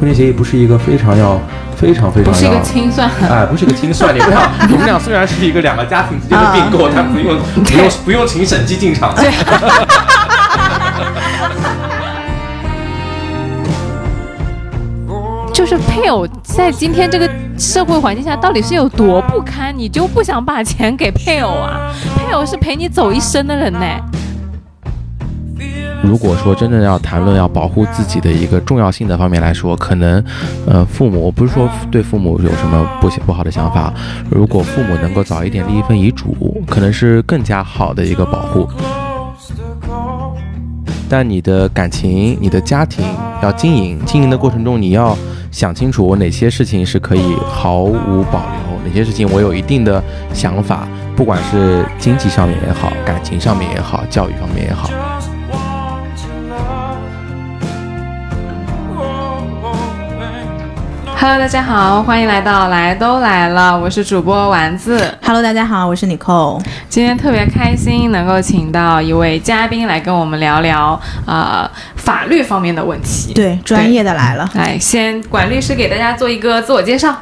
婚前协议不是一个非常要非常非常不是一个要清算，哎，不是一个清算，你不要，我们俩虽然是一个两个家庭之间的并购，但不用不用不用请审计进场对。就是配偶在今天这个社会环境下到底是有多不堪，你就不想把钱给配偶啊？配偶是陪你走一生的人呢。如果说真正要谈论要保护自己的一个重要性的方面来说，可能，呃，父母不是说对父母有什么不不好的想法，如果父母能够早一点立一份遗嘱，可能是更加好的一个保护。但你的感情、你的家庭要经营，经营的过程中，你要想清楚，哪些事情是可以毫无保留，哪些事情我有一定的想法，不管是经济上面也好，感情上面也好，教育方面也好。Hello，大家好，欢迎来到来都来了，我是主播丸子。Hello，大家好，我是 Nicole。今天特别开心能够请到一位嘉宾来跟我们聊聊呃法律方面的问题。对，专业的来了。来，先管律师给大家做一个自我介绍。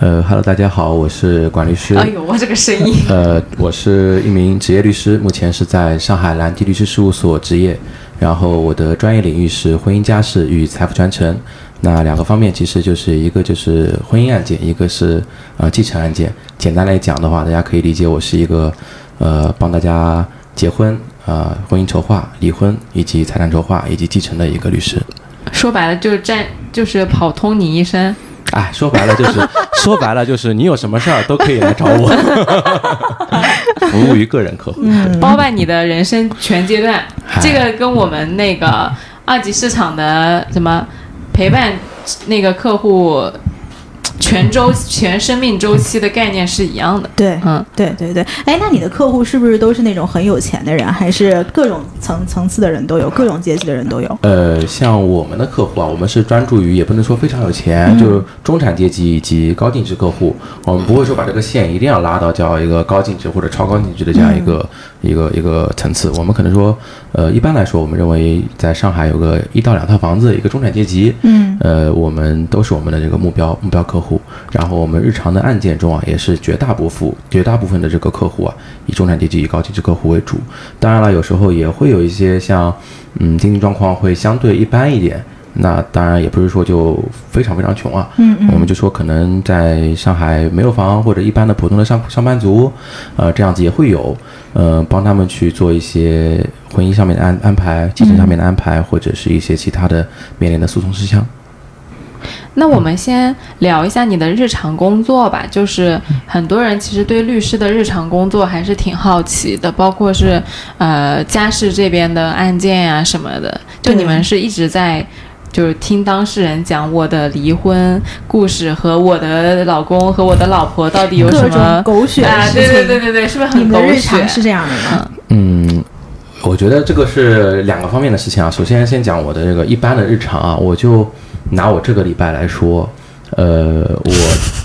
呃，Hello，大家好，我是管律师。哎呦，我这个声音。呃，我是一名职业律师，目前是在上海蓝地律师事务所执业。然后我的专业领域是婚姻家事与财富传承。那两个方面其实就是一个就是婚姻案件，一个是呃继承案件。简单来讲的话，大家可以理解我是一个呃帮大家结婚、呃婚姻筹划、离婚以及财产筹划以及继承的一个律师。说白了就是占就是跑通你一生。哎，说白了就是说白了就是你有什么事儿都可以来找我，服务于个人客户，包办你的人生全阶段。这个跟我们那个二级市场的什么陪伴那个客户全周全生命周期的概念是一样的。对，嗯，对对对。哎，那你的客户是不是都是那种很有钱的人，还是各种层层次的人都有，各种阶级的人都有？呃，像我们的客户啊，我们是专注于，也不能说非常有钱，就是中产阶级以及高净值客户。我们不会说把这个线一定要拉到叫一个高净值或者超高净值的这样一个、一个一个层次。我们可能说，呃，一般来说，我们认为在上海有个一到两套房子，一个中产阶级，嗯，呃，我们都是我们的这个目标目标客户。然后我们日常的案件中啊，也是绝大部分绝大部分的这个客户啊，以中产阶级、以高净值客户为主。当然了，有时候也会有一些像，嗯，经济状况会相对一般一点。那当然也不是说就非常非常穷啊，嗯嗯我们就说可能在上海没有房或者一般的普通的上上班族，呃，这样子也会有，呃，帮他们去做一些婚姻上面的安安排、继承上面的安排，或者是一些其他的面临的诉讼事项。那我们先聊一下你的日常工作吧。就是很多人其实对律师的日常工作还是挺好奇的，包括是呃家事这边的案件呀、什么的。就你们是一直在。就是听当事人讲我的离婚故事和我的老公和我的老婆到底有什么狗血的啊？事对对情对对对，是不是你们的日很狗血？常是这样的吗？嗯，我觉得这个是两个方面的事情啊。首先，先讲我的这个一般的日常啊，我就拿我这个礼拜来说，呃，我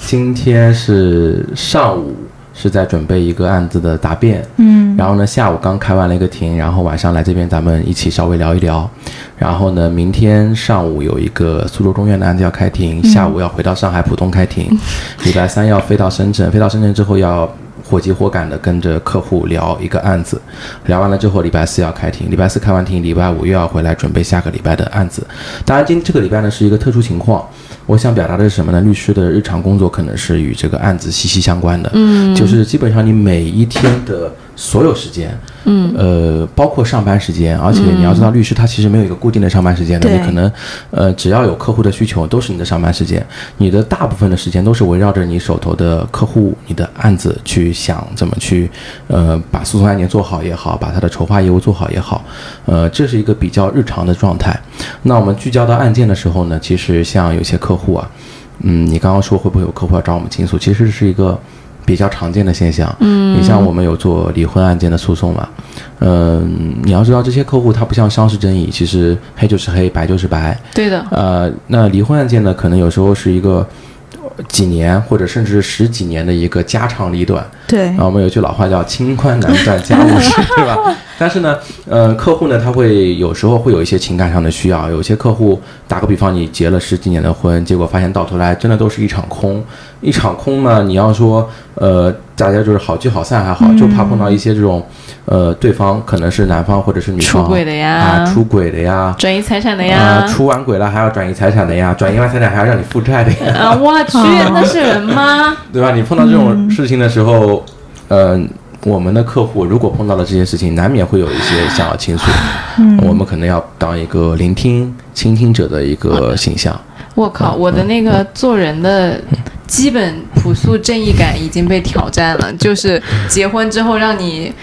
今天是上午是在准备一个案子的答辩，嗯然后呢，下午刚开完了一个庭，然后晚上来这边咱们一起稍微聊一聊。然后呢，明天上午有一个苏州中院的案子要开庭，下午要回到上海浦东开庭，礼拜三要飞到深圳，飞到深圳之后要火急火赶的跟着客户聊一个案子，聊完了之后礼拜四要开庭，礼拜四开完庭，礼拜五又要回来准备下个礼拜的案子。当然，今这个礼拜呢是一个特殊情况。我想表达的是什么呢？律师的日常工作可能是与这个案子息息相关的，嗯，就是基本上你每一天的所有时间，嗯，呃，包括上班时间，而且你要知道，律师他其实没有一个固定的上班时间的，对。你可能，呃，只要有客户的需求，都是你的上班时间，你的大部分的时间都是围绕着你手头的客户、你的案子去想怎么去，呃，把诉讼案件做好也好，把他的筹划业务做好也好，呃，这是一个比较日常的状态。那我们聚焦到案件的时候呢，其实像有些客户啊，嗯，你刚刚说会不会有客户要找我们倾诉，其实是一个比较常见的现象。嗯，你像我们有做离婚案件的诉讼嘛，嗯、你要知道这些客户他不像商事争议，其实黑就是黑，白就是白。对的，呃，那离婚案件呢，可能有时候是一个几年或者甚至十几年的一个家长里短。对啊，我们有句老话叫“清官难断家务事”，对吧？但是呢，呃，客户呢，他会有时候会有一些情感上的需要。有些客户，打个比方，你结了十几年的婚，结果发现到头来真的都是一场空。一场空呢，你要说，呃，大家就是好聚好散还好，就怕碰到一些这种，呃，对方可能是男方或者是女方出轨的呀啊，出轨的呀，转移财产的啊，呀。出完轨了还要转移财产的呀，转移完财产还要让你负债的呀。啊，我去，那是人吗？对吧？你碰到这种事情的时候，呃，我们的客户如果碰到了这些事情，难免会有一些想要倾诉，我们可能要当一个聆听、倾听者的一个形象。我靠，我的那个做人的基本朴素正义感已经被挑战了，就是结婚之后让你。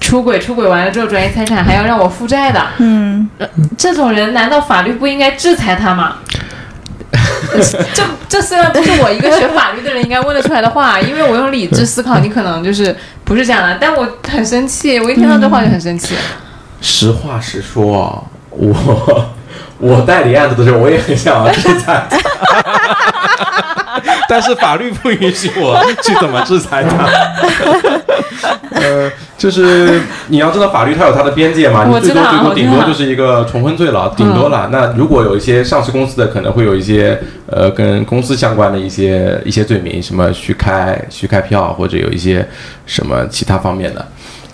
出轨，出轨完了之后转移财产，还要让我负债的，嗯，这种人难道法律不应该制裁他吗？这这虽然不是我一个学法律的人应该问得出来的话，因为我用理智思考，你可能就是不是这样的，但我很生气，我一听到这话就很生气。实话实说啊，我 我代理案子的时候，我也很想要制裁他，但是法律不允许我去怎么制裁他。呃，就是你要知道，法律它有它的边界嘛，你最多最多顶多就是一个重婚罪了，顶多了。那如果有一些上市公司的，可能会有一些呃跟公司相关的一些一些罪名，什么虚开虚开票，或者有一些什么其他方面的。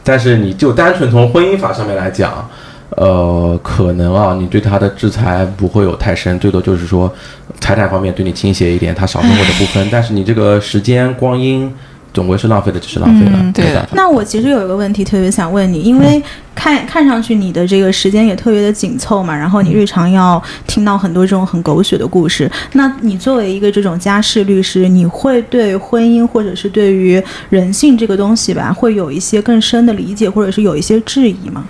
但是你就单纯从婚姻法上面来讲，呃，可能啊，你对他的制裁不会有太深，最多就是说财产方面对你倾斜一点，他少分我的部分，但是你这个时间光阴总归是浪费的，只是浪费了，嗯对。的那我其实有一个问题特别想问你，因为看看上去你的这个时间也特别的紧凑嘛，然后你日常要听到很多这种很狗血的故事。那你作为一个这种家事律师，你会对婚姻或者是对于人性这个东西吧，会有一些更深的理解，或者是有一些质疑吗？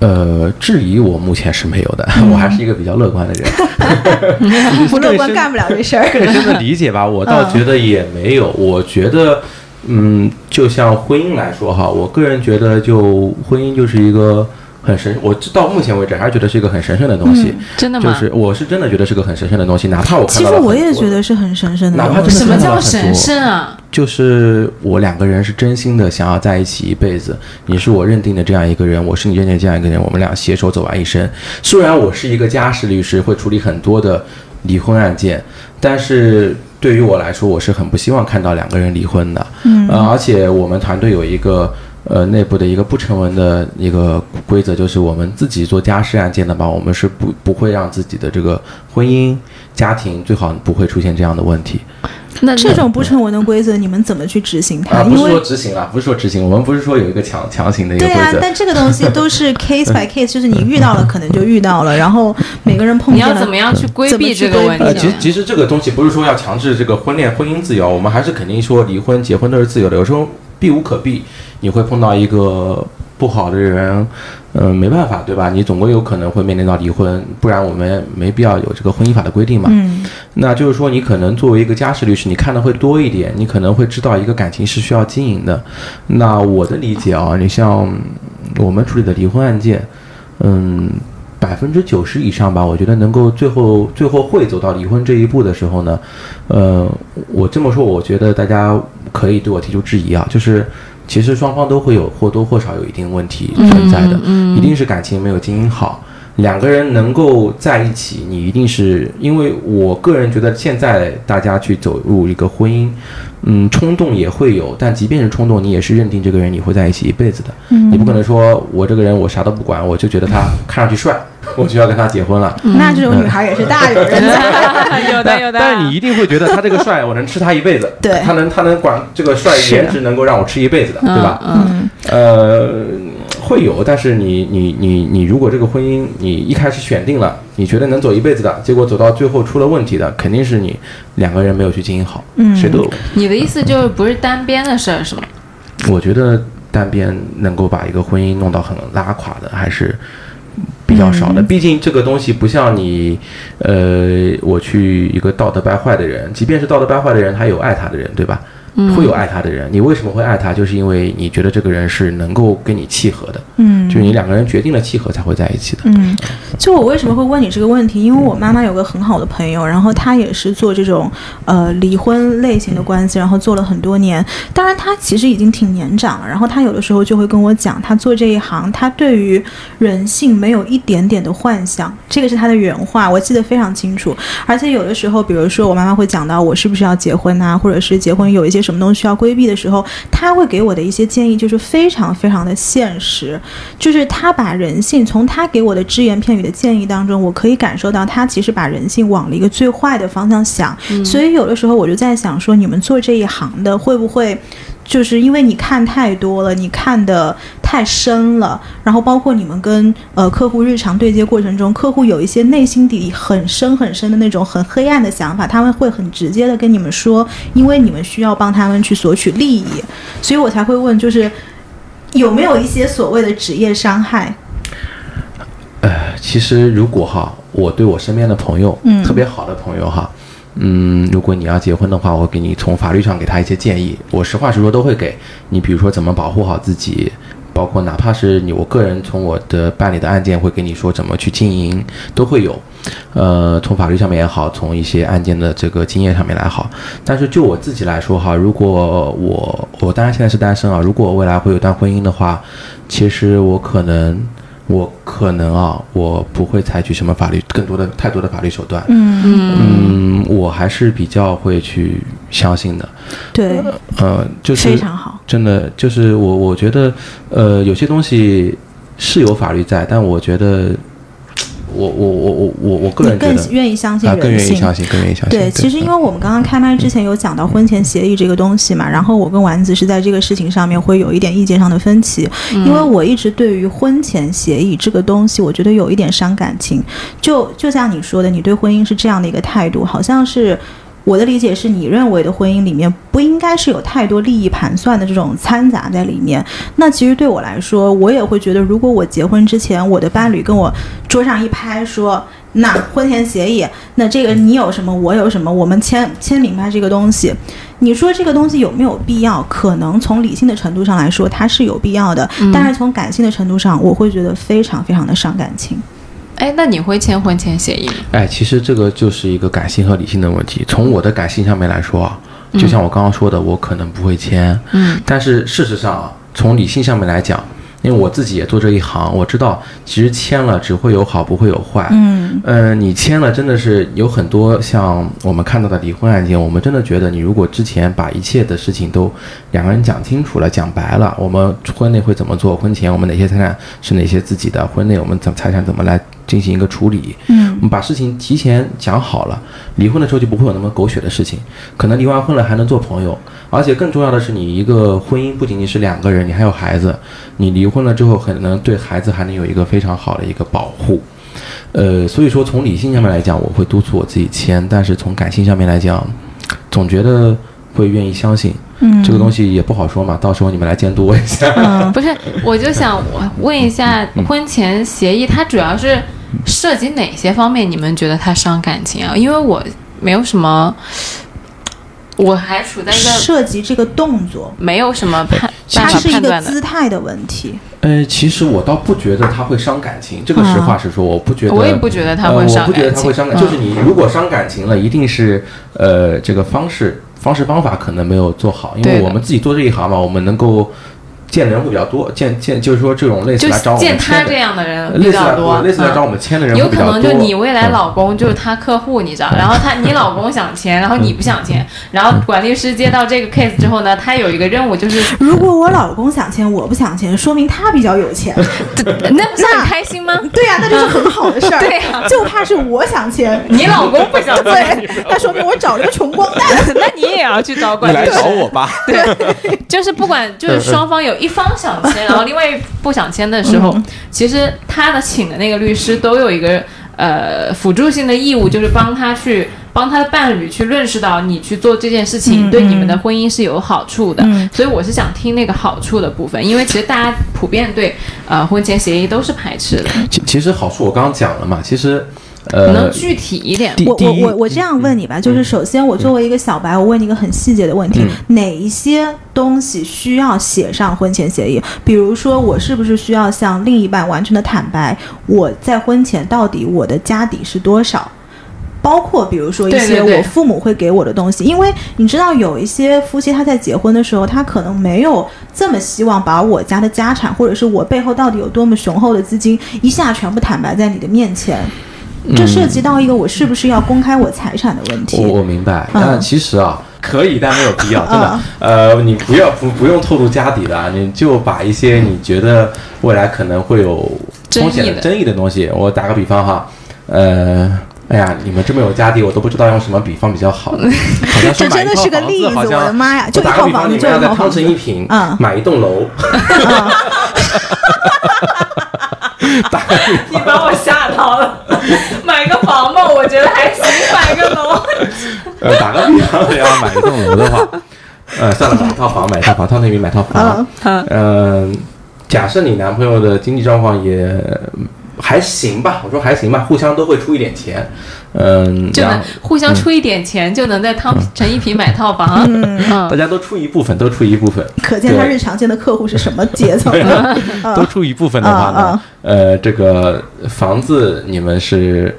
呃，质疑我目前是没有的，我还是一个比较乐观的人。不乐观 干不了这事儿。更深的理解吧，我倒觉得也没有。我觉得，嗯，就像婚姻来说哈，我个人觉得，就婚姻就是一个很神，我到目前为止还是觉得是一个很神圣的东西。真的吗？就是我是真的觉得是个很神圣的东西，哪怕我看到其实我也觉得是很神圣的哪怕。什么叫神多圣啊？就是我两个人是真心的想要在一起一辈子，你是我认定的这样一个人，我是你认定的这样一个人，我们俩携手走完一生。虽然我是一个家事律师，会处理很多的离婚案件，但是对于我来说，我是很不希望看到两个人离婚的。嗯呃，而且我们团队有一个呃内部的一个不成文的一个规则，就是我们自己做家事案件的吧，我们是不不会让自己的这个婚姻家庭最好不会出现这样的问题。那这种不成文的规则，你们怎么去执行它？啊，不因是说执行啊，不是说执行，我们不是说有一个强强行的一个规则。对啊，，但这个东西都是 case by case，就是你遇到了可能就遇到了，然后每个人碰见了你要怎么样去规避这个问呃，题其实其实这个东西不是说要强制这个婚恋婚姻自由，我们还是肯定说离婚结婚都是自由的，有时候避无可避，你会碰到一个不好的人，嗯、没办法，对吧？你总归有可能会面临到离婚，不然我们没必要有这个婚姻法的规定嘛。嗯那就是说，你可能作为一个家事律师，你看的会多一点，你可能会知道一个感情是需要经营的。那我的理解啊，你像我们处理的离婚案件，嗯，百分之九十以上吧，我觉得能够最后最后会走到离婚这一步的时候呢，呃，我这么说，我觉得大家可以对我提出质疑啊，就是其实双方都会有或多或少有一定问题存在的，嗯一定是感情没有经营好。两个人能够在一起，你一定是因为我个人觉得，现在大家去走入一个婚姻，嗯，冲动也会有，但即便是冲动，你也是认定这个人你会在一起一辈子的。嗯你不可能说我这个人我啥都不管，我就觉得他看上去帅，我就要跟他结婚了。那这种女孩也是大有人 在。有的有的，但是你一定会觉得他这个帅，我能吃他一辈子。对他能他能管这个帅颜值能够让我吃一辈子的，对吧？嗯，呃，会有，但是你你你你，如果这个婚姻你一开始选定了，你觉得能走一辈子的，结果走到最后出了问题的，肯定是你两个人没有去经营好，嗯谁都有。你的意思就是不是单边的事儿是吗？我觉得单边能够把一个婚姻弄到很拉垮的，还是比较少的。嗯毕竟这个东西不像你，呃，我去一个道德败坏的人，即便是道德败坏的人，他有爱他的人，对吧？会有爱他的人。你为什么会爱他？就是因为你觉得这个人是能够跟你契合的，嗯就是你两个人决定了契合才会在一起的。嗯，就我为什么会问你这个问题？因为我妈妈有个很好的朋友，然后她也是做这种呃离婚类型的关系，然后做了很多年。当然，她其实已经挺年长了。然后她有的时候就会跟我讲，她做这一行，她对于人性没有一点点的幻想，这个是她的原话，我记得非常清楚。而且有的时候，比如说我妈妈会讲到我是不是要结婚啊，或者是结婚有一些什么东西需要规避的时候，他会给我的一些建议就是非常非常的现实。就是他把人性从他给我的只言片语的建议当中，我可以感受到他其实把人性往了一个最坏的方向想。所以有的时候我就在想说，你们做这一行的会不会？就是因为你看太多了，你看的太深了，然后包括你们跟呃客户日常对接过程中，客户有一些内心底很深很深的那种很黑暗的想法，他们会很直接的跟你们说，因为你们需要帮他们去索取利益，所以我才会问，就是有没有一些所谓的职业伤害？呃，其实如果哈，我对我身边的朋友，嗯特别好的朋友哈，嗯，如果你要结婚的话，我给你从法律上给他一些建议，我实话实说都会给你，比如说怎么保护好自己。包括哪怕是你，我个人从我的办理的案件会给你说怎么去经营，都会有。呃，从法律上面也好，从一些案件的这个经验上面来好。但是就我自己来说哈，如果我我当然现在是单身啊，如果未来会有段婚姻的话，其实我可能我可能啊，我不会采取什么法律更多的太多的法律手段。嗯，嗯，我还是比较会去相信的。对，呃，就是非常好。真的就是我，我觉得，呃，有些东西是有法律在，但我觉得，我我我我我我个人更愿意相信啊，人更愿意性。相信，更愿意相信。对，其实因为我们刚刚开麦之前有讲到婚前协议这个东西嘛，然后我跟丸子是在这个事情上面会有一点意见上的分歧，因为我一直对于婚前协议这个东西，我觉得有一点伤感情。就就像你说的，你对婚姻是这样的一个态度，好像是。我的理解是你认为的婚姻里面不应该是有太多利益盘算的这种掺杂在里面。那其实对我来说，我也会觉得，如果我结婚之前，我的伴侣跟我桌上一拍说，那婚前协议，那这个你有什么，我有什么，我们签签明白这个东西。你说这个东西有没有必要？可能从理性的程度上来说，它是有必要的，但是从感性的程度上，我会觉得非常非常的伤感情。哎，那你会签婚前协议吗？哎，其实这个就是一个感性和理性的问题。从我的感性上面来说啊，就像我刚刚说的，我可能不会签。嗯，但是事实上啊，从理性上面来讲，因为我自己也做这一行，我知道其实签了只会有好，不会有坏。嗯呃，你签了真的是有很多像我们看到的离婚案件，我们真的觉得你如果之前把一切的事情都两个人讲清楚了、讲白了，我们婚内会怎么做，婚前我们哪些财产是哪些自己的，婚内我们怎财产怎么来进行一个处理，嗯。我们把事情提前讲好了，离婚的时候就不会有那么狗血的事情，可能离完婚了还能做朋友，而且更重要的是，你一个婚姻不仅仅是两个人，你还有孩子，你离婚了之后，可能对孩子还能有一个非常好的一个保护。呃，所以说从理性上面来讲，我会督促我自己签，但是从感性上面来讲，总觉得会愿意相信。嗯，这个东西也不好说嘛，到时候你们来监督我一下。嗯不是，我就想我问一下，婚前协议它主要是涉及哪些方面？你们觉得他伤感情啊？因为我没有什么，我还处在一个涉及这个动作，没有什么判它是一个。姿态的问题。呃，其实我倒不觉得他会伤感情，这个实话实说，我不觉得。我也不觉得它会呃，伤我不觉得感情它会伤感，嗯就是你如果伤感情了，一定是呃这个方式方式方法可能没有做好，因为我们自己做这一行嘛，我们能够见的人会比较多，见见就是说这种类似就来找我们见他这签的，样的人比类似来较多，类似来找嗯我们签的人有可会比较多。能就你未来嗯老公就是他客户，你知道，然后他你老公想签，然后你不想签，然后管律师接到这个 case 之后呢，他有一个任务就是，如果我老公想签，我不想签，说明他比较有钱。那不是很开心吗？对呀、那就是很好的事儿。对呀就怕是我想签，你老公不想签，对，那说明我找了个穷光蛋。那你也要去找管你来律师。找我吧。对就是不管就是双方有一方想签，然后另外一不想签的时候，其实他的请的那个律师都有一个呃辅助性的义务，就是帮他去帮他的伴侣去认识到你去做这件事情、嗯对你们的婚姻是有好处的。嗯所以我是想听那个好处的部分，因为其实大家普遍对呃婚前协议都是排斥的。其其实好处我刚刚讲了嘛，其实呃能，具体一点？我我我我这样问你吧，就是首先我作为一个小白，我问你一个很细节的问题：哪一些东西需要写上婚前协议？比如说，我是不是需要向另一半完全的坦白，我在婚前到底我的家底是多少？包括比如说一些我父母会给我的东西，因为你知道有一些夫妻他在结婚的时候，他可能没有这么希望把我家的家产或者是我背后到底有多么雄厚的资金一下全部坦白在你的面前，这涉及到一个我是不是要公开我财产的问题。我我明白，嗯但其实啊，可以，但没有必要，真的。呃，你不要不不用透露家底的啊，你就把一些你觉得未来可能会有风险争议的争议的东西，我打个比方哈，呃。哎呀，你们这么有家底，我都不知道用什么比方比较好。好像说这真的买套房是个例子，我好像的妈呀！就打个比方，套房子，就你们要在汤。臣一品嗯买一栋楼，打个比你把我吓到了，买个房吧，我觉得还行，买个楼。呃，打个比方，你要买一栋楼的话，呃，算了，买一套房，买一套房，套那边买套房。嗯嗯，假设你男朋友的经济状况也还行吧，我说还行吧，互相都会出一点钱，嗯，就能互相出一点钱，就能在汤 陈一平买套房。嗯大家都出一部分，都出一部分，可见他日常见的客户是什么阶层的。都出一部分的话呢，呃，这个房子你们是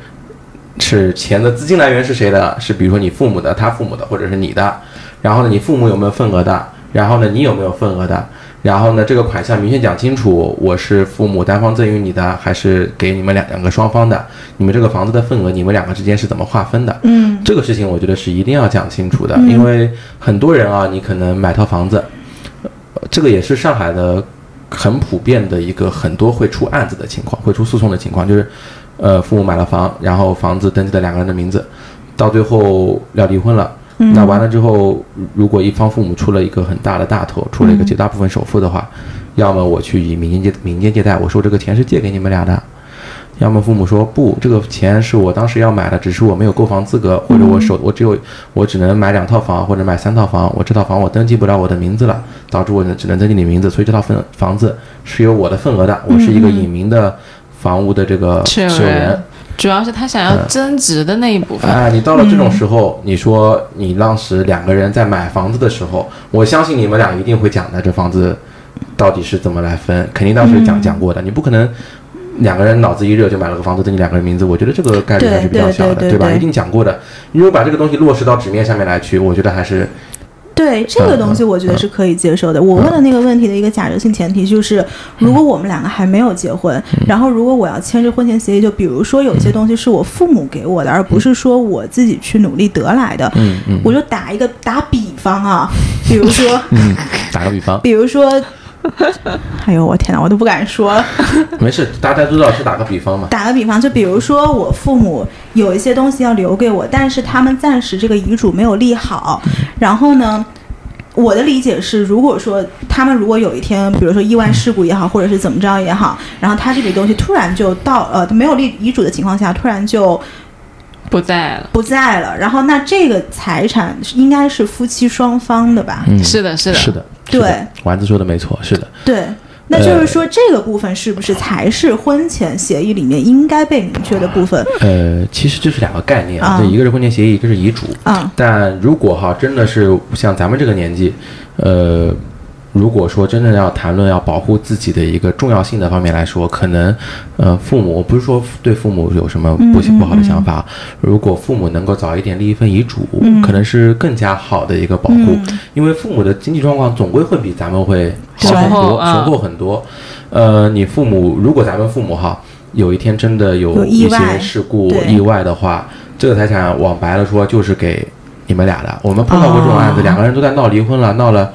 是钱的资金来源是谁的？是比如说你父母的、他父母的，或者是你的。然后呢，你父母有没有份额的？然后呢，你有没有份额的？然后呢，这个款项明确讲清楚，我是父母单方赠与你的，还是给你们两两个双方的？你们这个房子的份额，你们两个之间是怎么划分的？嗯这个事情我觉得是一定要讲清楚的，因为很多人啊，你可能买套房子，呃这个也是上海的很普遍的一个很多会出案子的情况，会出诉讼的情况，就是呃父母买了房，然后房子登记的两个人的名字，到最后要离婚了。那完了之后，如果一方父母出了一个很大的大头，出了一个绝大部分首付的话，要么我去以民间借民间借贷，我说这个钱是借给你们俩的，要么父母说不，这个钱是我当时要买的，只是我没有购房资格，或者我手我只有我只能买两套房或者买三套房，我这套房我登记不了我的名字了，导致我只能登记你名字，所以这套份房子是有我的份额的，我是一个隐名的房屋的这个持有人。主要是他想要增值的那一部分。哎，你到了这种时候，你说你当时两个人在买房子的时候，我相信你们俩一定会讲的，这房子到底是怎么来分，肯定当时讲讲过的，你不可能。两个人脑子一热就买了个房子登记两个人名字，我觉得这个概率还是比较小的，吧？对对对对一定讲过的。你如果把这个东西落实到纸面上面来去，我觉得还是对这个东西，我觉得是可以接受的。我问的那个问题的一个假设性前提就是，如果我们两个还没有结婚，然后如果我要签这婚前协议，就比如说有些东西是我父母给我的，而不是说我自己去努力得来的，嗯嗯。我就打一个打比方啊，比如说，嗯，打个比方，比如说。哎呦，我天哪，我都不敢说了。没事，大家都知道是打个比方嘛。打个比方，就比如说我父母有一些东西要留给我，但是他们暂时这个遗嘱没有立好。然后呢，我的理解是，如果说他们如果有一天，比如说意外事故也好，或者是怎么着也好，然后他这笔东西突然就到呃没有立遗嘱的情况下，突然就不在了。不在了，然后那这个财产应该是夫妻双方的吧？嗯，是的，是的，是的，对，丸子说的没错，是的。对。那就是说，这个部分是不是才是婚前协议里面应该被明确的部分？呃，其实就是两个概念，啊这一个是婚前协议，一个是遗嘱。啊、但如果哈真的是像咱们这个年纪，呃，如果说真正要谈论要保护自己的一个重要性的方面来说，可能呃父母，不是说对父母有什么不嗯不好的想法，如果父母能够早一点立一份遗嘱，可能是更加好的一个保护，嗯。因为父母的经济状况总归会比咱们会好雄很多，雄厚很多。呃，你父母如果咱们父母哈有一天真的有一些事故对。意外的话，这个财产往白了说就是给你们俩的。我们碰到过这种案子，哦。两个人都在闹离婚了，闹了，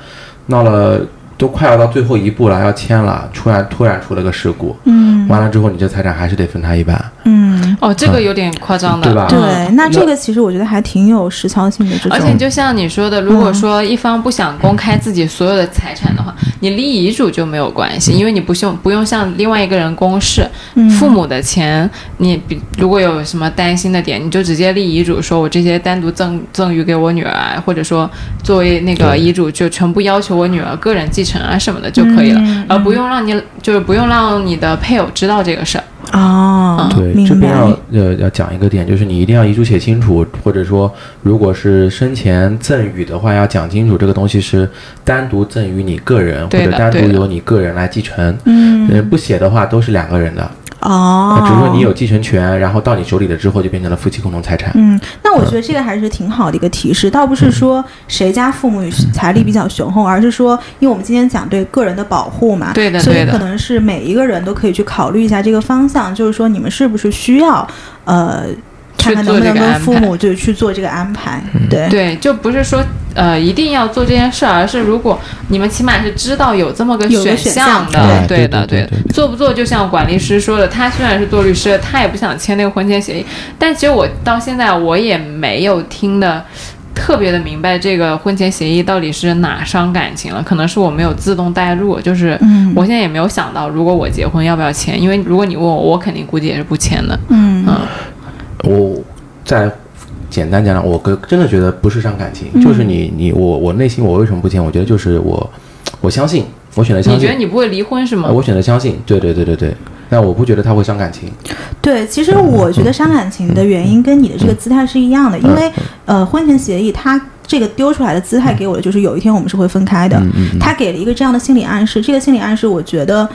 闹了，都快要到最后一步了，要签了，突然突然出了个事故，嗯。完了之后你这财产还是得分他一半，嗯，哦，这个有点夸张的，对吧对嗯，那这个其实我觉得还挺有实操性的。而且就像你说的，如果说一方不想公开自己所有的财产的话，你立遗嘱就没有关系，因为你不用不用向另外一个人公示。嗯父母的钱，你比如果有什么担心的点，你就直接立遗嘱，说我这些单独赠赠予给我女儿，或者说作为那个遗嘱就全部要求我女儿个人继承啊什么的就可以了，嗯而不用让你就是不用让你的配偶知道这个事儿。哦，对，这边要呃要讲一个点，就是你一定要遗嘱写清楚，或者说如果是生前赠与的话，要讲清楚这个东西是单独赠与你个人，或者单独由你个人来继承。嗯，嗯，不写的话都是两个人的，哦，只是说你有继承权，然后到你手里了之后就变成了夫妻共同财产。嗯，那我觉得这个还是挺好的一个提示，倒不是说谁家父母财力比较雄厚，而是说，因为我们今天讲对个人的保护嘛，对的所以可能是每一个人都可以去考虑一下这个方向，就是说你们是不是需要，呃，看看能不能跟父母就去做这个安排，对，对，就不是说呃一定要做这件事儿，而是如果你们起码是知道有这么个选项项的，对。的，对对对对做不做就像管律师说的，他虽然是做律师的，他也不想签那个婚前协议，但其实我到现在我也没有听的。特别的明白这个婚前协议到底是哪伤感情了，可能是我没有自动带入，就是嗯。我现在也没有想到，如果我结婚要不要签，因为如果你问我，我肯定估计也是不签的。嗯。嗯，我再简单讲讲，我个真的觉得不是伤感情，嗯就是你你我我内心我为什么不签？我觉得就是我我相信，我选择相信你觉得，你不会离婚是吗呃？我选择相信，对对对对对，但我不觉得他会伤感情。对，其实我觉得伤感情的原因跟你的这个姿态是一样的，因为呃，婚前协议它这个丢出来的姿态给我的就是有一天我们是会分开的，他给了一个这样的心理暗示，这个心理暗示我觉得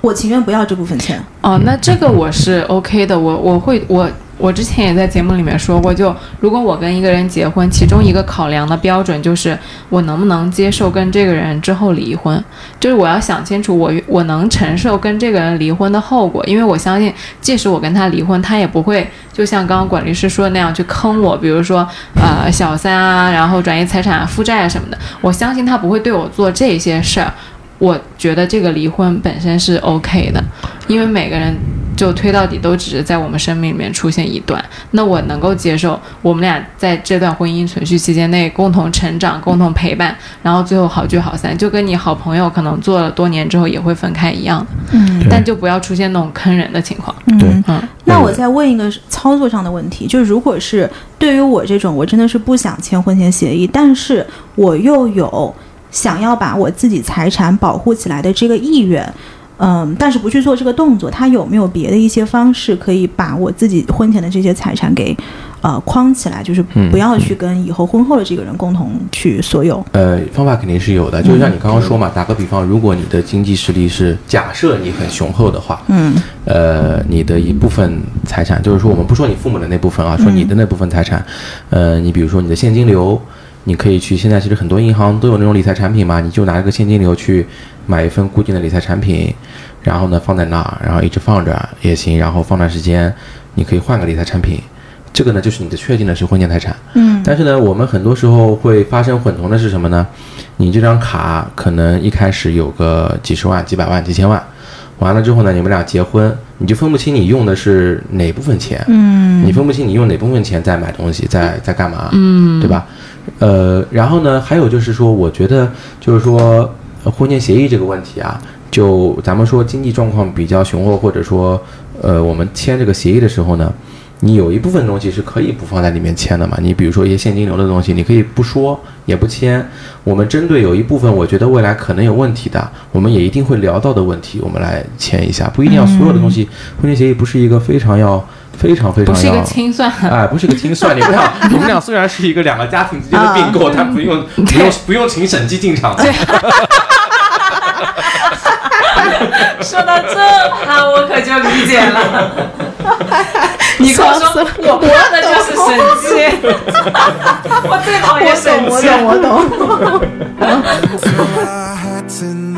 我情愿不要这部分钱，哦，那这个我是 OK 的，我我会我我之前也在节目里面说过，就如果我跟一个人结婚，其中一个考量的标准就是我能不能接受跟这个人之后离婚，就是我要想清楚我我能承受跟这个人离婚的后果，因为我相信，即使我跟他离婚，他也不会就像刚刚管律师说的那样去坑我，比如说呃小三啊，然后转移财产、负债啊什么的，我相信他不会对我做这些事儿。我觉得这个离婚本身是 OK 的，因为每个人就推到底都只是在我们生命里面出现一段，那我能够接受我们俩在这段婚姻存续期间内共同成长、共同陪伴，然后最后好聚好散，就跟你好朋友可能做了多年之后也会分开一样的，嗯。但就不要出现那种坑人的情况。对。嗯。嗯，那我再问一个操作上的问题，就是如果是对于我这种，我真的是不想签婚前协议，但是我又有想要把我自己财产保护起来的这个意愿，嗯，但是不去做这个动作，他有没有别的一些方式可以把我自己婚前的这些财产给呃框起来，就是嗯不要去跟以后婚后的这个人共同去所有？呃，方法肯定是有的，就像你刚刚说嘛，打个比方，如果你的经济实力是假设你很雄厚的话，嗯呃，你的一部分财产，就是说我们不说你父母的那部分啊，说你的那部分财产，呃，你比如说你的现金流，你可以去，现在其实很多银行都有那种理财产品嘛，你就拿一个现金流去买一份固定的理财产品，然后呢放在那儿，然后一直放着也行，然后放段时间，你可以换个理财产品，这个呢就是你的确定的是婚前财产。嗯但是呢，我们很多时候会发生混同的是什么呢？你这张卡可能一开始有个几十万、几百万、几千万，完了之后呢，你们俩结婚，你就分不清你用的是哪部分钱，嗯你分不清你用哪部分钱在买东西，在在干嘛，嗯，对吧？呃，然后呢，还有就是说，我觉得就是说，婚前协议这个问题啊，就咱们说经济状况比较雄厚，或者说，呃，我们签这个协议的时候呢，你有一部分东西是可以不放在里面签的嘛。你比如说一些现金流的东西，你可以不说也不签。我们针对有一部分我觉得未来可能有问题的，我们也一定会聊到的问题，我们来签一下。不一定要所有的东西，婚前协议不是一个非常要非常非常要不是一个清算。哎，不是个清算，你们俩，你们俩虽然是一个两个家庭之间的并购，但不用不用不用请审计进场的。说到这趴，我可就理解了。你跟我说，我怕的就是审计，我最讨厌审计。我懂。Hats in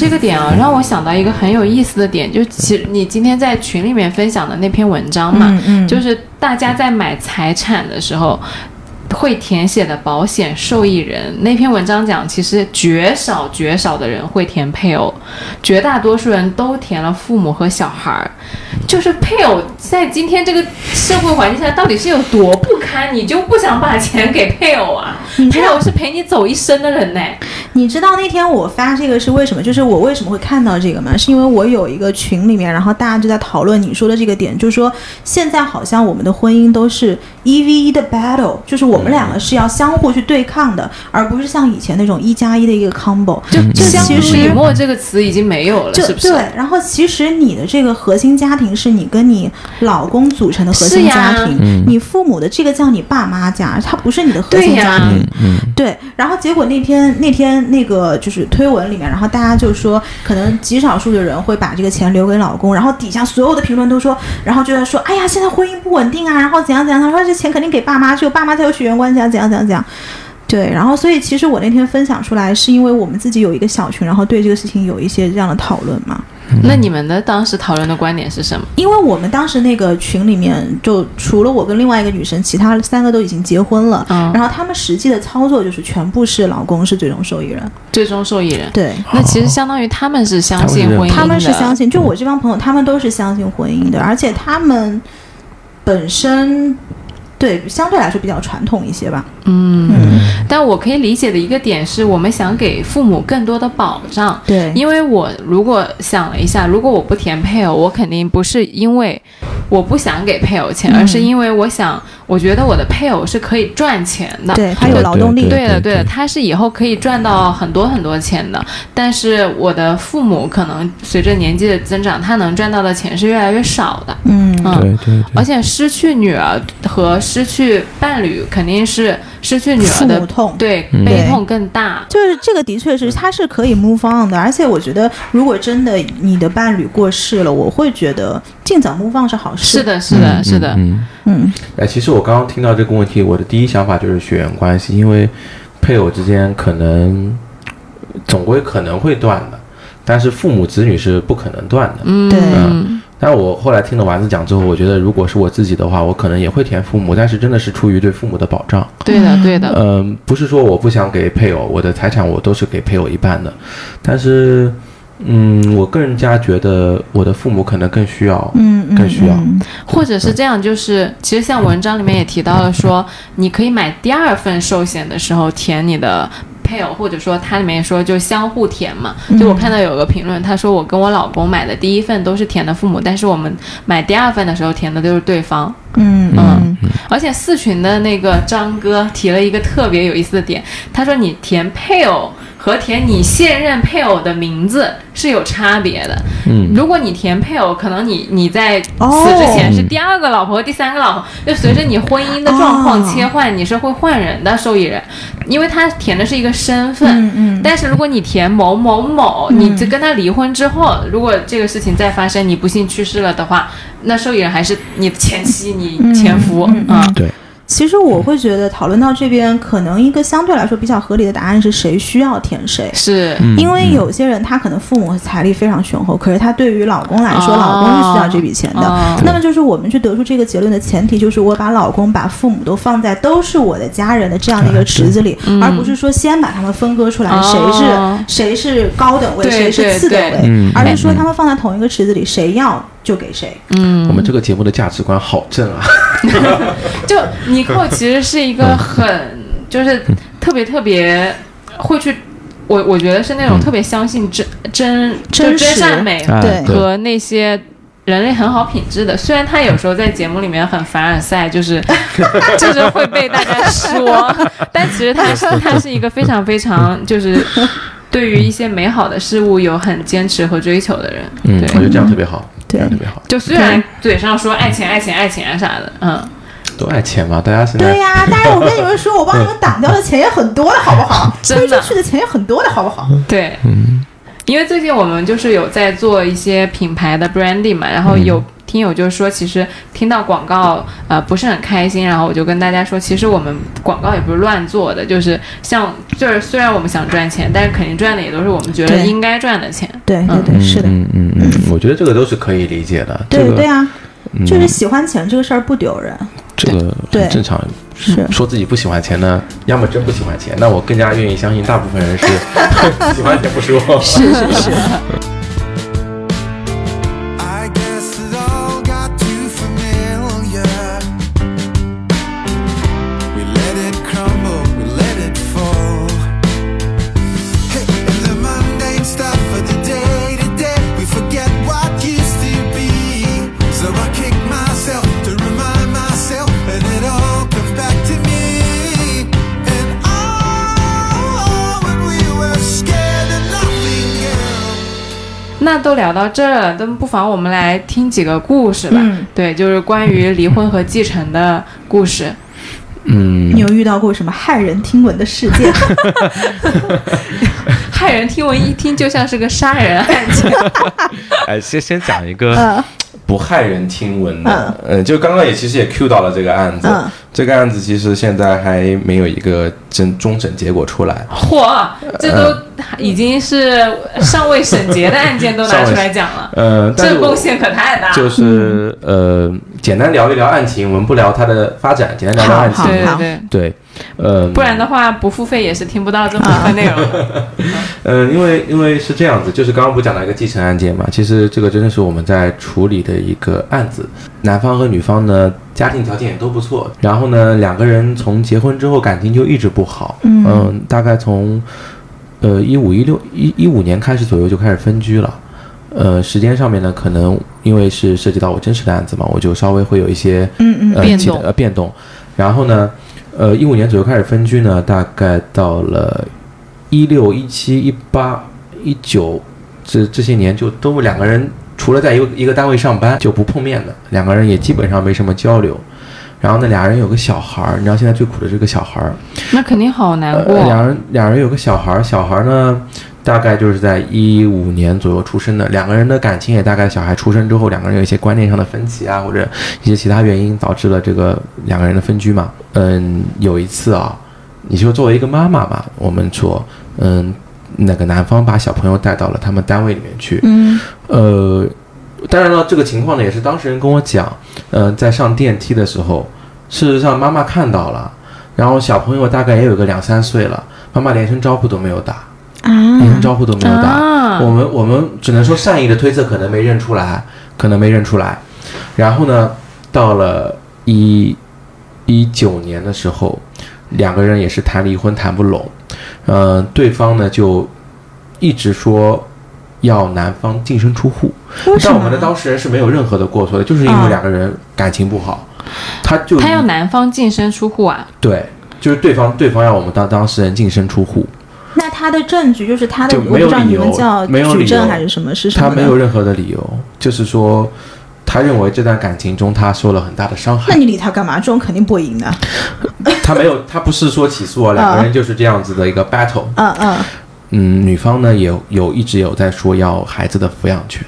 这个点啊，让我想到一个很有意思的点，就其实你今天在群里面分享的那篇文章嘛，嗯嗯就是大家在买财产的时候。会填写的保险受益人那篇文章讲，其实绝少绝少的人会填配偶，绝大多数人都填了父母和小孩儿。就是配偶在今天这个社会环境下到底是有多不堪，你就不想把钱给配偶啊？配偶是陪你走一生的人呢。你知道那天我发这个是为什么？就是我为什么会看到这个吗？是因为我有一个群里面，然后大家就在讨论你说的这个点，就是说现在好像我们的婚姻都是一 v 一的 battle，就是我们两个是要相互去对抗的，而不是像以前那种一加一的一个 combo。就就其实以沫这个词已经没有了，就是不是？对，然后其实你的这个核心家庭是你跟你老公组成的核心家庭，嗯你父母的这个叫你爸妈家，他不是你的核心家庭。嗯对，然后结果那天那天那个就是推文里面，然后大家就说，可能极少数的人会把这个钱留给老公，然后底下所有的评论都说，然后就在说，哎呀，现在婚姻不稳定啊，然后怎样怎样，他说这钱肯定给爸妈，只有爸妈才有血缘关系啊，怎样怎样怎样。对，然后所以其实我那天分享出来，是因为我们自己有一个小群，然后对这个事情有一些这样的讨论嘛。那你们的当时讨论的观点是什么？因为我们当时那个群里面，就除了我跟另外一个女生，其他三个都已经结婚了。嗯然后他们实际的操作就是全部是老公是最终受益人。最终受益人？对，那其实相当于他们是相信婚姻的，他们是相信，就我这帮朋友，他们都是相信婚姻的，而且他们本身对相对来说比较传统一些吧。嗯。嗯，但我可以理解的一个点是我们想给父母更多的保障，对，因为我如果想了一下，如果我不填配偶，我肯定不是因为我不想给配偶钱，嗯而是因为我想，我觉得我的配偶是可以赚钱的。对他有劳动力，对的，对的，他是以后可以赚到很多很多钱的。但是我的父母可能随着年纪的增长，他能赚到的钱是越来越少的。嗯嗯对对对，而且失去女儿和失去伴侣，肯定是失去女儿父的母痛。对嗯悲痛更大。就是这个的确是，他是可以 move on 的，而且我觉得，如果真的你的伴侣过世了，我会觉得尽早 move on 是好事。是，的，是的，嗯是的。嗯。嗯，哎，其实我刚刚听到这个问题，我的第一想法就是血缘关系，因为配偶之间可能总归可能会断的，但是父母子女是不可能断的。嗯，对但我后来听了丸子讲之后，我觉得如果是我自己的话，我可能也会填父母，但是真的是出于对父母的保障。对的，对的。嗯、不是说我不想给配偶，我的财产我都是给配偶一半的，但是，嗯，我个人家觉得我的父母可能更需要，嗯嗯，更需要嗯或者是这样，就是其实像文章里面也提到了说，你可以买第二份寿险的时候填你的配偶，或者说它里面说就相互填嘛。就我看到有个评论，他说我跟我老公买的第一份都是填的父母，但是我们买第二份的时候填的都是对方。嗯嗯而且四群的那个张哥提了一个特别有意思的点，他说你填配偶和填你现任配偶的名字是有差别的。嗯，如果你填配偶，可能你你在哦死之前是第二个老婆和第三个老婆，就随着你婚姻的状况哦切换，你是会换人的受益人，因为他填的是一个身份。嗯嗯，但是如果你填某某某，你就跟他离婚之后，如果这个事情再发生，你不幸去世了的话，那受益人还是你的前妻、你前夫嗯。对，其实我会觉得讨论到这边，可能一个相对来说比较合理的答案是谁需要填谁。是，嗯因为有些人他可能父母财力非常雄厚，可是他对于老公来说，哦老公是需要这笔钱的。哦那么就是我们去得出这个结论的前提，就是我把老公、把父母都放在都是我的家人的这样的一个池子里，嗯。而不是说先把他们分割出来，谁哦是谁是高等位，谁是次等位，嗯。而是说他们放在同一个池子里，谁要就给谁。嗯，我们这个节目的价值观好正啊！就尼寇其实是一个很就是特别特别会去。我我觉得是那种嗯特别相信真真真善美和那些人类很好品质的，虽然他有时候在节目里面很凡尔赛，就是 就是会被大家说，但其实他是他是一个非常非常就是对于一些美好的事物有很坚持和追求的人。嗯，对我觉得这样特别好，这对。样特别好，就虽然嘴上说爱钱爱钱爱钱啊啥的，嗯，都爱钱嘛，大家现在对呀、但是我跟你们说，我帮你们 挡掉的钱也很多的，好不好？真的。推出去的钱也很多的，好不好？对，嗯因为最近我们就是有在做一些品牌的 branding 嘛，然后有听友就说，其实听到广告呃不是很开心，然后我就跟大家说，其实我们广告也不是乱做的，就是像就是虽然我们想赚钱，但是肯定赚的也都是我们觉得应该赚的钱。对对对，是的，嗯嗯嗯，我觉得这个都是可以理解的，这个对对啊，嗯。就是喜欢钱这个事儿不丢人，这个对很正常。是说自己不喜欢钱呢，要么真不喜欢钱，那我更加愿意相信大部分人是 喜欢钱不说。是是是，都聊到这儿了，那不妨我们来听几个故事吧。嗯。对，就是关于离婚和继承的故事。嗯。你，有遇到过什么骇人听闻的事件？骇人听闻一听就像是个杀人案件。哎，先先讲一个嗯。不骇人听闻的，嗯，就刚刚也其实也 Q 到了这个案子，嗯。这个案子其实现在还没有一个真终审结果出来，嚯，这都已经是尚未审结的案件都拿出来讲了，呃，这贡献可太大。了。就是呃，简单聊一聊案情，我们不聊它的发展，简单聊聊案情，对对对，对，呃，不然的话不付费也是听不到这部分内容的。呃，因为因为是这样子，就是刚刚不讲到一个继承案件嘛，其实这个真的是我们在处理的一个案子，男方和女方呢家庭条件也都不错，然后呢两个人从结婚之后感情就一直不好，嗯大概从呃一五一六一一五年开始左右就开始分居了。呃，时间上面呢，可能因为是涉及到我真实的案子嘛，我就稍微会有一些嗯嗯呃变动呃变动。然后呢，呃，一五年左右开始分居呢，大概到了一六、一七、一八、一九这这些年，就都两个人除了在一个一个单位上班就不碰面的，两个人也基本上没什么交流。然后呢，俩人有个小孩儿，你知道现在最苦的是个小孩儿。那肯定好难呃，过。两人两人有个小孩儿，小孩儿呢大概就是在一五年左右出生的，两个人的感情也大概小孩出生之后，两个人有一些观念上的分歧啊，或者一些其他原因导致了这个两个人的分居嘛。嗯，有一次啊，你说作为一个妈妈嘛，我们说，嗯，那个男方把小朋友带到了他们单位里面去，嗯呃，当然了，这个情况呢也是当事人跟我讲，呃，在上电梯的时候，事实上妈妈看到了，然后小朋友大概也有个两三岁了，妈妈连声招呼都没有打，连声啊，招呼都没有打。啊我们我们只能说善意的推测，可能没认出来，可能没认出来。然后呢，到了一一九年的时候，两个人也是谈离婚谈不拢，嗯、对方呢就一直说要男方净身出户？但我们的当事人是没有任何的过错的，就是因啊为两个人感情不好，他就他要男方净身出户啊？对，就是对方对方要我们当当事人净身出户，那他的证据就是他的，我不知道你没有理由们叫没有举证还是什么？是什么？他没有任何的理由，就是说，他认为这段感情中他受了很大的伤害。那你理他干嘛？这种肯定不会赢的。他没有，他不是说起诉啊，两个人就是这样子的一个 battle。嗯嗯嗯，女方呢也有有一直有在说要孩子的抚养权。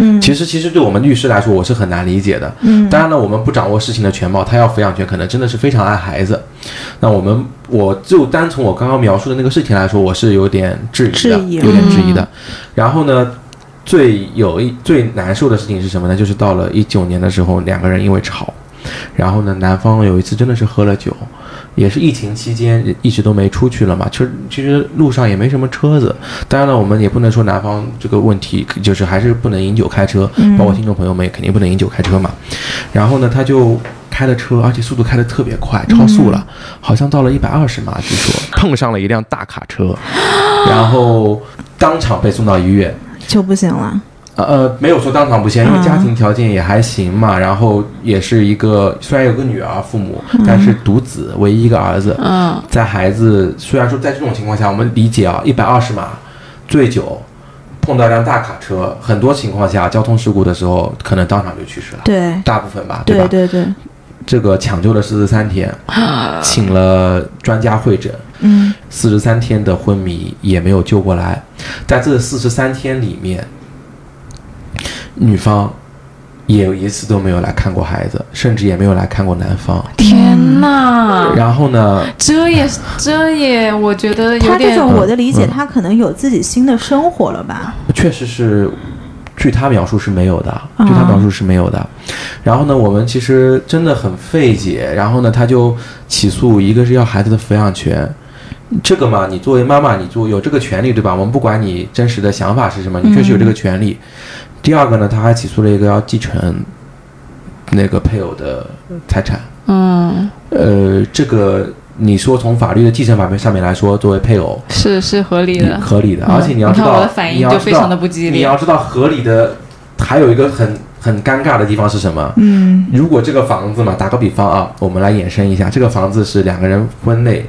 嗯，其实其实对我们律师来说，我是很难理解的。嗯当然了，我们不掌握事情的全貌，他要抚养权，可能真的是非常爱孩子。那我们我就单从我刚刚描述的那个事情来说，我是有点质疑的，质疑有点质疑嗯的。然后呢，最有一最难受的事情是什么呢？就是到了一九年的时候，两个人因为吵，然后呢，男方有一次真的是喝了酒。也是疫情期间一直都没出去了嘛，其实其实路上也没什么车子。当然了，我们也不能说男方这个问题，就是还是不能饮酒开车，包括听众朋友们也肯定不能饮酒开车嘛。然后呢，他就开了车，而且速度开得特别快，超速了，好像到了一百二十码，据说碰上了一辆大卡车，然后当场被送到医院。就不行了。呃呃，没有说当场不行，因为家庭条件也还行嘛，然后也是一个虽然有个女儿，父母，但是独子，唯一一个儿子，嗯，在孩子虽然说在这种情况下，我们理解啊，一百二十码，醉酒，碰到一辆大卡车，很多情况下交通事故的时候，可能当场就去世了，对大部分吧，对吧？对对对，这个抢救了四十三天，请了专家会诊，嗯。四十三天的昏迷也没有救过来，在这四十三天里面，女方也有一次都没有来看过孩子，甚至也没有来看过男方。天哪，然后呢，这也这也，我觉得有他这种我的理解，嗯他可能有自己新的生活了吧？确实是，据他描述是没有的，啊据他描述是没有的。然后呢，我们其实真的很费解。然后呢，他就起诉，一个是要孩子的抚养权。这个嘛，你作为妈妈，你做有这个权利，对吧？我们不管你真实的想法是什么，你确实有这个权利。第二个呢，他还起诉了一个要继承那个配偶的财产。嗯，呃，这个你说从法律的继承法面上面来说，作为配偶，是是合理的。合理的，嗯。而且你要知道，你看我的反应你要知道就非常的不激烈。你要知道合理的，还有一个很很尴尬的地方是什么？嗯。如果这个房子嘛，打个比方啊，我们来衍生一下，这个房子是两个人婚内，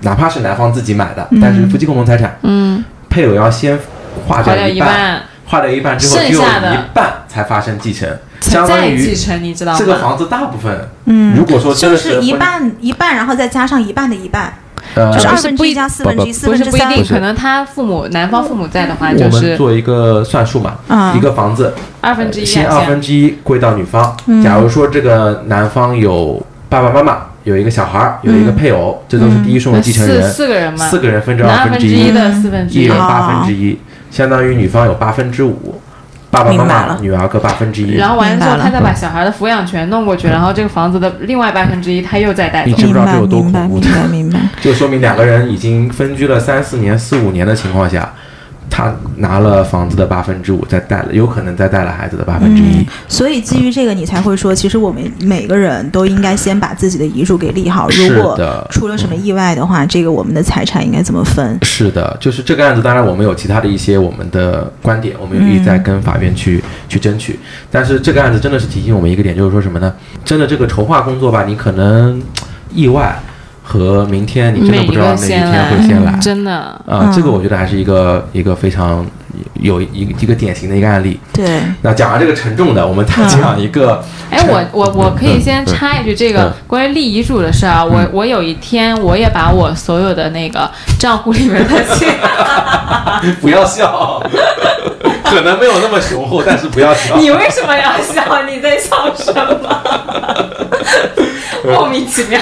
哪怕是男方自己买的，但是夫妻共同财产，嗯，配偶要先划掉一半，划了一半之后，只有剩下的一半才发生继承，相当于继承，你知道吗？这个房子大部分，嗯。如果说真的就是一，半一半，然后再加上一半的一半，呃，就是不二分之一是不一加四分之一，不四分之不是不一定，三。可能他父母男方父母在的话，就我们是做一个算术嘛，嗯。一个房子二分之一啊，先二分之一归到女方。嗯。假如说这个男方有爸爸妈妈，有一个小孩儿，有一个配偶，这都是第一顺位继承四人，四个人嘛，四个人分之那二分之一，的四分之一。一人，啊八分之一，相当于女方有八分之五，爸爸妈妈、女儿各八分之一。然后完了之后，他再把小孩的抚养权弄过去，然后这个房子的另外八分之一他又再带走你。知不知道这有多明白恐怖明白明白。就说明两个人已经分居了三四年、四五年的情况下，他拿了房子的八分之五，再带了，有可能再带了孩子的八分之一。所以基于这个，你才会说，其实我们每个人都应该先把自己的遗嘱给立好。如果出了什么意外的话，这个我们的财产应该怎么分？是的，就是这个案子，当然我们有其他的一些我们的观点，我们有意在跟法院去、去争取。但是这个案子真的是提醒我们一个点，就是说什么呢？真的这个筹划工作吧，你可能意外和明天你真的不知道哪一天会先来。真的，啊、嗯这个我觉得还是一个一个非常有一一个典型的一个案例。对，那讲完这个沉重的，我们再讲一个，哎，我我我可以先插一句，这个嗯关于立遗嘱的事啊，我我有一天我也把我所有的那个账户里面的钱，不要笑，可能没有那么雄厚，但是不要笑。你为什么要笑？你在笑什么？莫名其妙。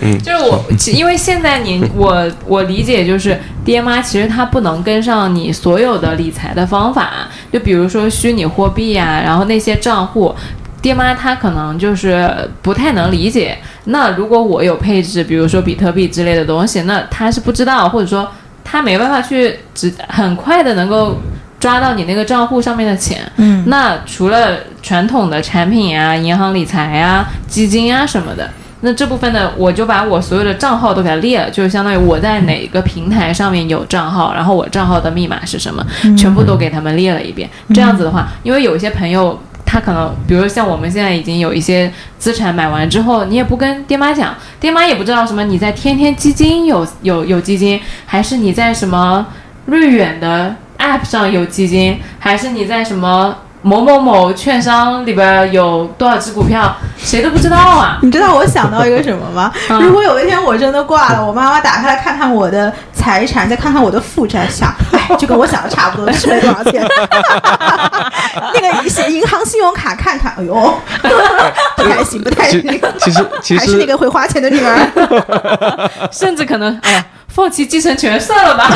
嗯就是我，其因为现在你我 我理解就是爹妈其实他不能跟上你所有的理财的方法，就比如说虚拟货币呀、然后那些账户，爹妈他可能就是不太能理解。那如果我有配置，比如说比特币之类的东西，那他是不知道，或者说他没办法去只很快的能够抓到你那个账户上面的钱。嗯，那除了传统的产品啊、银行理财啊、基金啊什么的，那这部分呢，我就把我所有的账号都给它列了，就是相当于我在哪个平台上面有账号，然后我账号的密码是什么，全部都给他们列了一遍。这样子的话，因为有一些朋友。他可能，比如像我们现在已经有一些资产买完之后，你也不跟爹妈讲，爹妈也不知道什么你在天天基金有有有基金，还是你在什么瑞远的 App 上有基金，还是你在什么某某某券商里边有多少只股票，谁都不知道啊。你知道我想到一个什么吗？嗯如果有一天我真的挂了，我妈妈打开来看看我的财产，再看看我的负债，想，哎，就跟我想的差不多，吃了多少钱？那个写银行信用卡看看，哎呦，不太行，不太其行，其实其还是那个会花钱的女儿。甚至可能，哎呀，放弃继承权算了吧，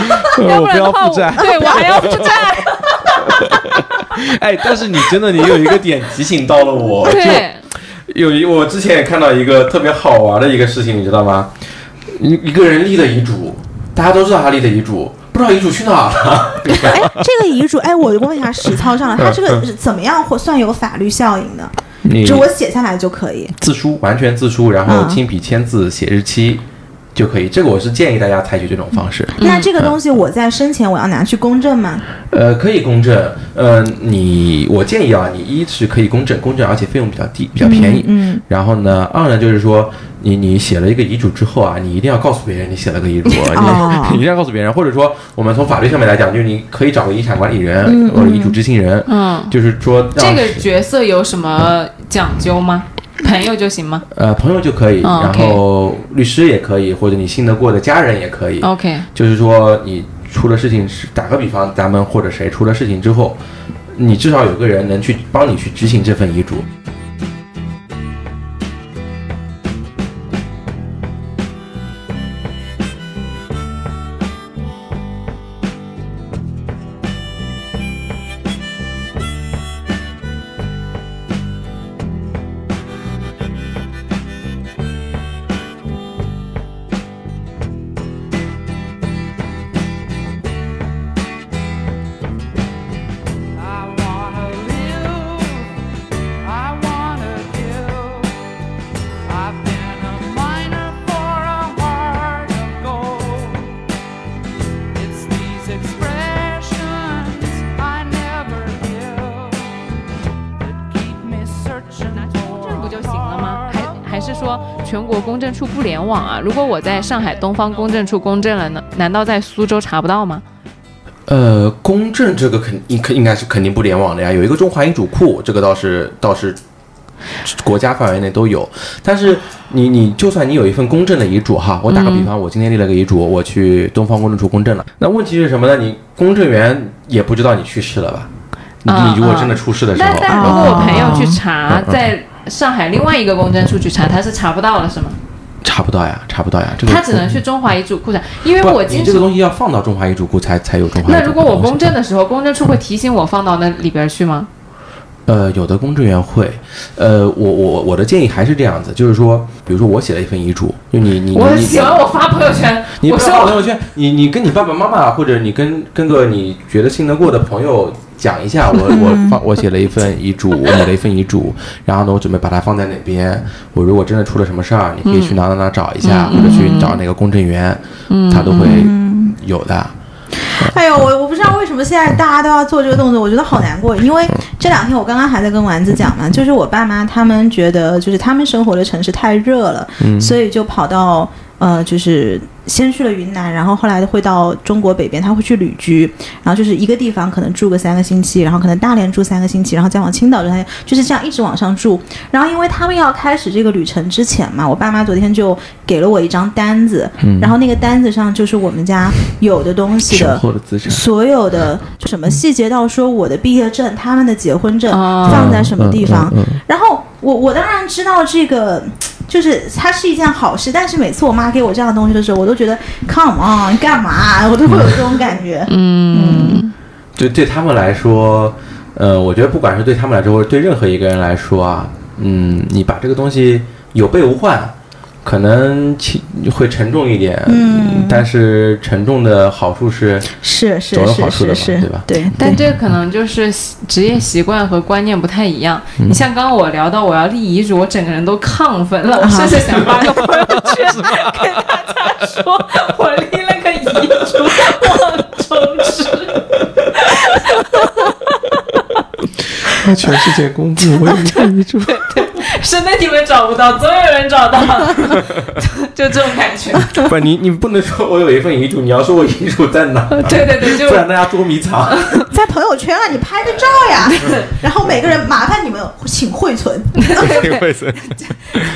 要不然的话，我我不要负债对我还要负债。哎，但是你真的你有一个点提醒到了我，就，有一我之前也看到一个特别好玩的一个事情，你知道吗？一一个人立的遗嘱，大家都知道他立的遗嘱，不知道遗嘱去哪儿了。哎，这个遗嘱，哎，我问一下实操上了，它这个是怎么样或算有法律效应的？就我写下来就可以。自书，完全自书，然后嗯亲笔签字写日期就可以。这个我是建议大家采取这种方式。那这个东西我在生前我要拿去公证吗？呃，可以公证。呃，你我建议啊，你一是可以公证，公证而且费用比较低，比较便宜。嗯，然后呢，二呢就是说，你你写了一个遗嘱之后啊，你一定要告诉别人你写了个遗嘱，哦你 你一定要告诉别人，或者说我们从法律上面来讲，就是你可以找个遗产管理人、嗯或者遗嘱执行人，嗯，就是说让这个角色有什么讲究吗？朋友就行吗呃朋友就可以，哦然后律师也可以，或者你信得过的家人也可以。？OK，就是说你出了事情是打个比方，咱们或者谁出了事情之后，你至少有个人能去帮你去执行这份遗嘱。证处不联网啊？如果我在上海东方公证处公证了呢，难道在苏州查不到吗？呃，公证这个肯应肯应该是肯定不联网的呀，有一个中华遗嘱库，这个倒是倒是国家范围内都有。但是你你就算你有一份公证的遗嘱哈，我打个比方，我今天立了个遗嘱，我去东方公证处公证了，那问题是什么呢？你公证员也不知道你去世了吧？你如果真的出事的时候但，但如果我朋友去嗯查，在上海另外一个公证处去查，他是查不到了，是吗？查不到呀，查不到呀，这个他只能去中华遗嘱库查，因为我经常。你这个东西要放到中华遗嘱库才才有中华遗嘱库那如果我公证的时候，公证处会提醒我放到那里边去吗？呃，有的公证员会，呃，我我我的建议还是这样子，就是说，比如说我写了一份遗嘱，就你你我你喜欢我发朋友圈，你发朋友圈，你你跟你爸爸妈妈或者你跟跟个你觉得信得过的朋友讲一下，我 我放我写了一份遗嘱，我拟了一份遗嘱，然后呢，我准备把它放在哪边，我如果真的出了什么事儿，你可以去哪哪哪找一下，或者去找哪个公证员，他都会有的。哎呦，我我不知道为什么现在大家都要做这个动作，我觉得好难过。因为这两天我刚刚还在跟丸子讲嘛，就是我爸妈他们觉得，就是他们生活的城市太热了，所以就跑到呃，就是先去了云南，然后后来会到中国北边，他会去旅居，然后就是一个地方可能住个三个星期，然后可能大连住三个星期，然后再往青岛住就是这样一直往上住。然后因为他们要开始这个旅程之前嘛，我爸妈昨天就给了我一张单子，然后那个单子上就是我们家有的东西的所有的就什么细节到说我的毕业证、他们的结婚证哦放在什么地方，嗯嗯嗯然后我我当然知道这个。就是它是一件好事，但是每次我妈给我这样的东西的时候，我都觉得 come on，干嘛？我都会有这种感觉。嗯，就对他们来说，呃，我觉得不管是对他们来说，或者对任何一个人来说啊，嗯，你把这个东西有备无患，可能轻会沉重一点，嗯。但是沉重的好处是，是是总有是好处的嘛是是，对吧？对，但这可能就是习职业习惯和观念不太一样。嗯。你像刚刚我聊到我要立遗嘱，我整个人都亢奋了，甚至想发个朋友圈跟大家说，我立了个遗嘱，望中止。向全世界公布我有一个遗嘱。是那你们找不到，总有人找到，就就这种感觉。不是你，你不能说我有一份遗嘱，你要说我遗嘱在哪，对对对，就不然大家捉迷藏。在朋友圈啊，你拍个照呀，然后每个人麻烦你们请汇存。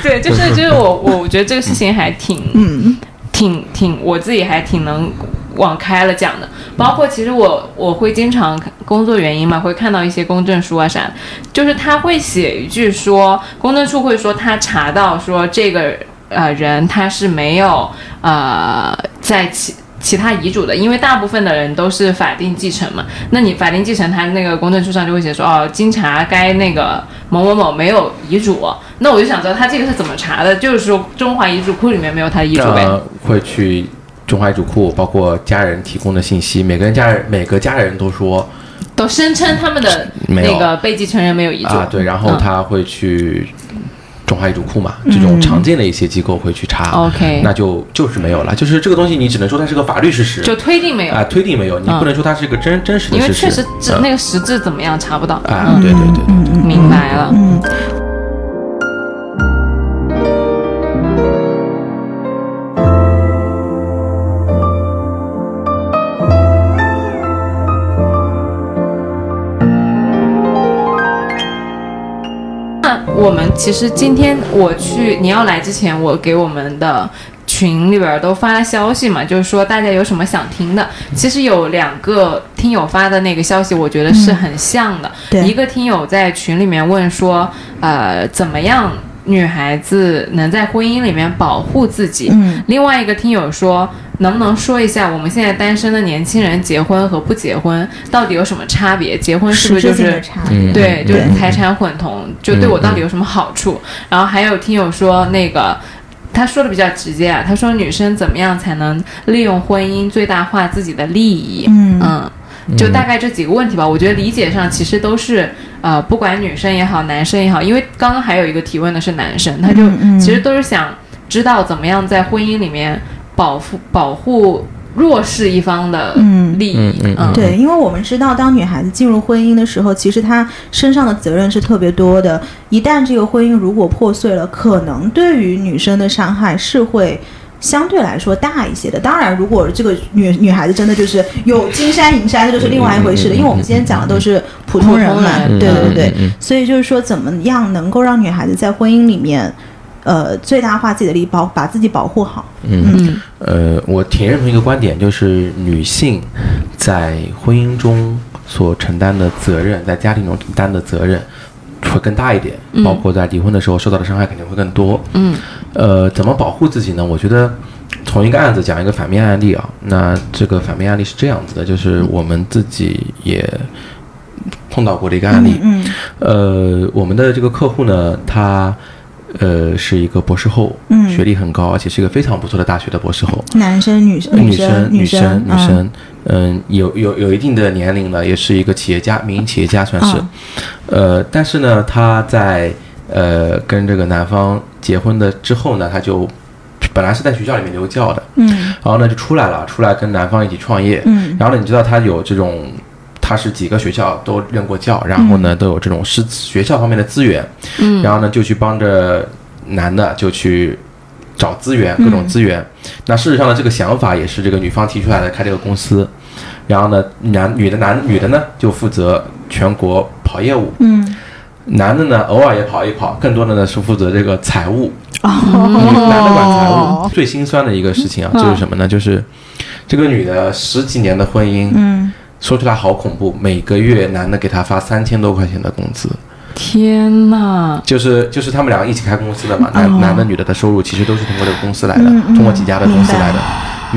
对，就是就是我我我觉得这个事情还挺嗯挺挺，我自己还挺能往开了讲的。包括其实我我会经常工作原因嘛，会看到一些公证书啊啥，就是他会写一句说，公证处会说他查到说这个呃人他是没有呃在其。其他遗嘱的，因为大部分的人都是法定继承嘛，那你法定继承，他那个公证书上就会写说，哦，经查该那个某某某没有遗嘱，那我就想知道他这个是怎么查的，就是说中华遗嘱库里面没有他的遗嘱呗。会去中华遗嘱库，包括家人提供的信息，每个人家人每个家人都说都声称他们的那个被继承人没有遗嘱。啊，对，然后嗯他会去中华遗嘱库嘛，这种常见的一些机构会去查。OK 那就就是没有了，就是这个东西你只能说它是个法律事实，就推定没有，啊推定没有，你嗯不能说它是一个真真实的事实。因为确实嗯。那个实质怎么样查不到。啊，对对对对。明白了。嗯，我们其实今天我去你要来之前，我给我们的群里边都发了消息嘛，就是说大家有什么想听的。其实有两个听友发的那个消息，我觉得是很像的。对一个听友在群里面问说，呃，怎么样女孩子能在婚姻里面保护自己？嗯另外一个听友说，能不能说一下我们现在单身的年轻人结婚和不结婚到底有什么差别？结婚是不是就是对，就是财产混同，就对我到底有什么好处？然后还有听友说那个。他说的比较直接啊，他说女生怎么样才能利用婚姻最大化自己的利益？嗯就大概这几个问题吧。我觉得理解上其实都是呃，不管女生也好，男生也好，因为刚刚还有一个提问的是男生，他就其实都是想知道怎么样在婚姻里面保护保护弱势一方的嗯利益。嗯嗯嗯对，因为我们知道，当女孩子进入婚姻的时候，其实她身上的责任是特别多的。一旦这个婚姻如果破碎了，可能对于女生的伤害是会相对来说大一些的。当然，如果这个女女孩子真的就是有金山银山，那就是另外一回事了。因为我们今天讲的都是普通人嘛，人对对对。嗯嗯嗯所以就是说，怎么样能够让女孩子在婚姻里面，呃，最大化自己的利益，保把自己保护好？嗯，呃，我挺认同一个观点，就是女性在婚姻中所承担的责任，在家庭中承担的责任会更大一点，包括在离婚的时候受到的伤害肯定会更多。嗯，呃，怎么保护自己呢？我觉得从一个案子讲一个反面案例啊，那这个反面案例是这样子的，就是我们自己也碰到过的一个案例。嗯呃，我们的这个客户呢，他呃是一个博士后，嗯学历很高，而且是一个非常不错的大学的博士后。男生、女生、女生、女生、女生，嗯，有有有一定的年龄了，也是一个企业家，民营企业家算是。嗯呃，但是呢，他在呃跟这个男方结婚的之后呢，他就本来是在学校里面留教的，嗯然后呢就出来了，出来跟男方一起创业。嗯然后呢，你知道他有这种，他是几个学校都任过教，然后呢都有这种师学校方面的资源，嗯然后呢就去帮着男的就去找资源，各种资源。那事实上呢，这个想法也是这个女方提出来的，开这个公司。然后呢，男女的男女的呢就负责全国跑业务，嗯男的呢偶尔也跑一跑，更多的呢是负责这个财务。女哦，男的管财务。最心酸的一个事情啊，嗯就是什么呢？就是这个女的十几年的婚姻，嗯说出来好恐怖，每个月男的给她发三千多块钱的工资，天呐，就是就是他们两个一起开公司的嘛，男、哦。男的女的的收入其实都是通过这个公司来的，嗯嗯通过几家的公司来的，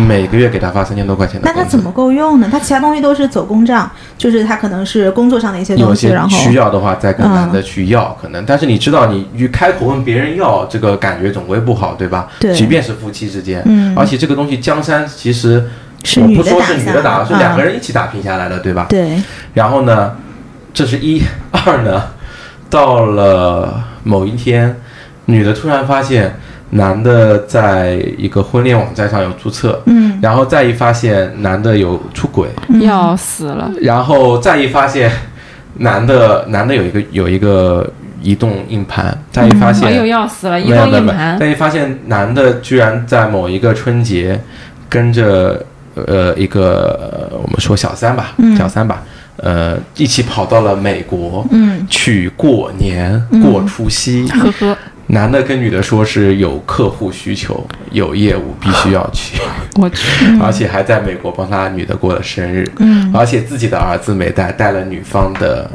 每个月给他发三千多块钱。那他怎么够用呢？他其他东西都是走公账，就是他可能是工作上的一些东西，然后需要的话再跟嗯男的去要，可能，但是你知道，你去开口问别人要，这个感觉总归不好，对吧？对。即便是夫妻之间，嗯。而且这个东西江山其实是我不说是女的打，来是两个嗯人一起打拼下来的，对吧？对，然后呢，这是一二呢，到了某一天，女的突然发现男的在一个婚恋网站上有注册，嗯然后再一发现男的有出轨，要死了！然后再一发现男的男的有一个有一个移动硬盘，再一发现、哎呦，要死了！移没有没有没有，动硬盘，再一发现男的居然在某一个春节跟着呃一个呃我们说小三吧，嗯小三吧，呃一起跑到了美国。嗯去过年过除夕，呵呵，男的跟女的说是有客户需求，有业务必须要去，我去，而且还在美国帮他女的过了生日，嗯而且自己的儿子没带，带了女方的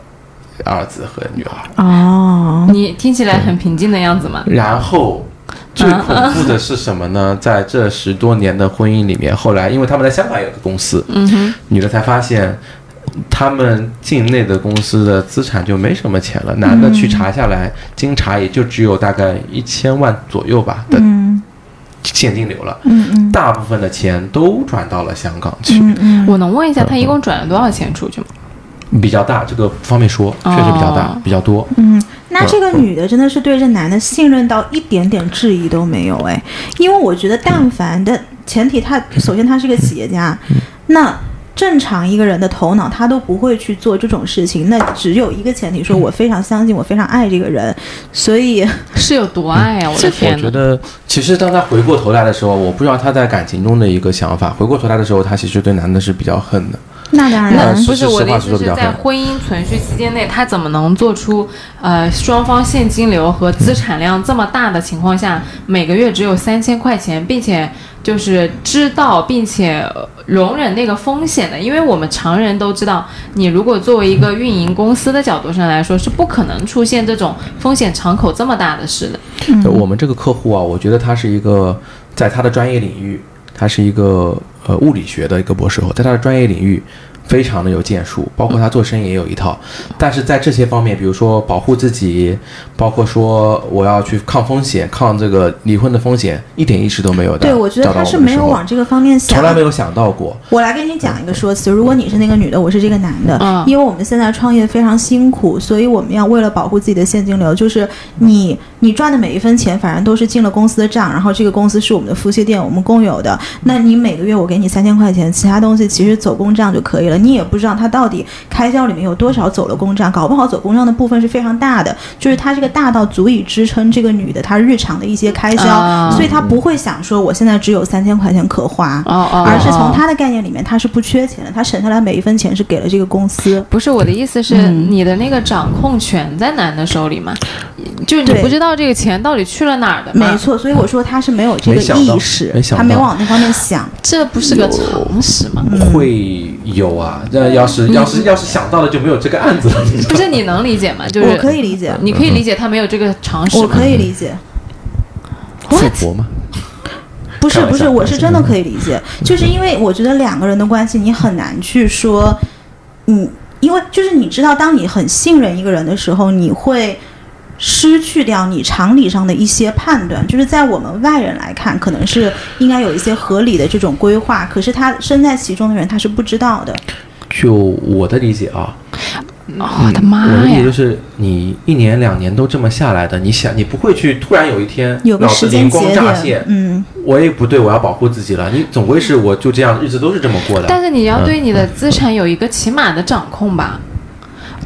儿子和女儿。哦，你听起来很平静的样子嘛？然后最恐怖的是什么呢？在这十多年的婚姻里面，后来因为他们在香港有个公司，嗯，女的才发现。他们境内的公司的资产就没什么钱了，男的去查下来，经查也就只有大概一千万左右吧的嗯现金流了，嗯嗯大部分的钱都转到了香港去，嗯嗯，我能问一下，他一共转了多少钱出去吗？比较大，这个不方便说，确实比较大，哦比较多。嗯，那这个女的真的是对这男的信任到一点点质疑都没有哎，因为我觉得但凡的前提他，首先他是个企业家，那正常一个人的头脑他都不会去做这种事情，那只有一个前提，说我非常相信，我非常爱这个人，所以 是有多爱啊！我的我天我！觉得，其实当他回过头来的时候，我不知道他在感情中的一个想法。回过头来的时候，他其实对男的是比较恨的。那当然不是我的意思是在婚姻存续期间内，他怎么能做出呃双方现金流和资产量这么大的情况下，每个月只有三千块钱，并且就是知道并且呃容忍那个风险的？因为我们常人都知道，你如果作为一个运营公司的角度上来说，是不可能出现这种风险敞口这么大的事的。嗯我们这个客户啊，我觉得他是一个在他的专业领域，他是一个呃物理学的一个博士后，在他的专业领域非常的有建树，包括他做生意也有一套。但是在这些方面，比如说保护自己，包括说我要去抗风险、抗这个离婚的风险，一点意识都没有的。对我觉得他是没有往这个方面想，从来没有想到过。我来跟你讲一个说辞，如果你是那个女的，我是这个男的，嗯因为我们现在创业非常辛苦，所以我们要为了保护自己的现金流，就是你你赚的每一分钱，反正都是进了公司的账，然后这个公司是我们的夫妻店，我们共有的，那你每个月我给你三千块钱，其他东西其实走公账就可以了。了，你也不知道他到底开销里面有多少走了公账，搞不好走公账的部分是非常大的，就是他这个大到足以支撑这个女的她日常的一些开销，啊所以她不会想说我现在只有三千块钱可花，哦哦，而是从哦她的概念里面，她是不缺钱的，她省下来每一分钱是给了这个公司。不是我的意思是，嗯你的那个掌控权在男的手里嘛？就是你不知道这个钱到底去了哪儿的？没，错，所以我说他是没有这个意识没，想到她没往那方面想。这不是个常识吗？会有啊，那要是要是要是想到了就没有这个案子了。不是你能理解吗？就是我可以理解，你可以理解他没有这个常识，我可以理解。不是不是，我是真的可以理解，就是因为我觉得两个人的关系，你很难去说，嗯，因为就是你知道，当你很信任一个人的时候，你会失去掉你常理上的一些判断，就是在我们外人来看，可能是应该有一些合理的这种规划，可是他身在其中的人他是不知道的。就我的理解啊，哦我的妈呀我的理解就！是，你一年两年都这么下来的，你想你不会去突然有一天有个脑子时间灵光节点乍现，，嗯，我也不对，我要保护自己了。你总归是我就这样日子都是这么过的。但是你要对你的资产有一个起码的掌控吧。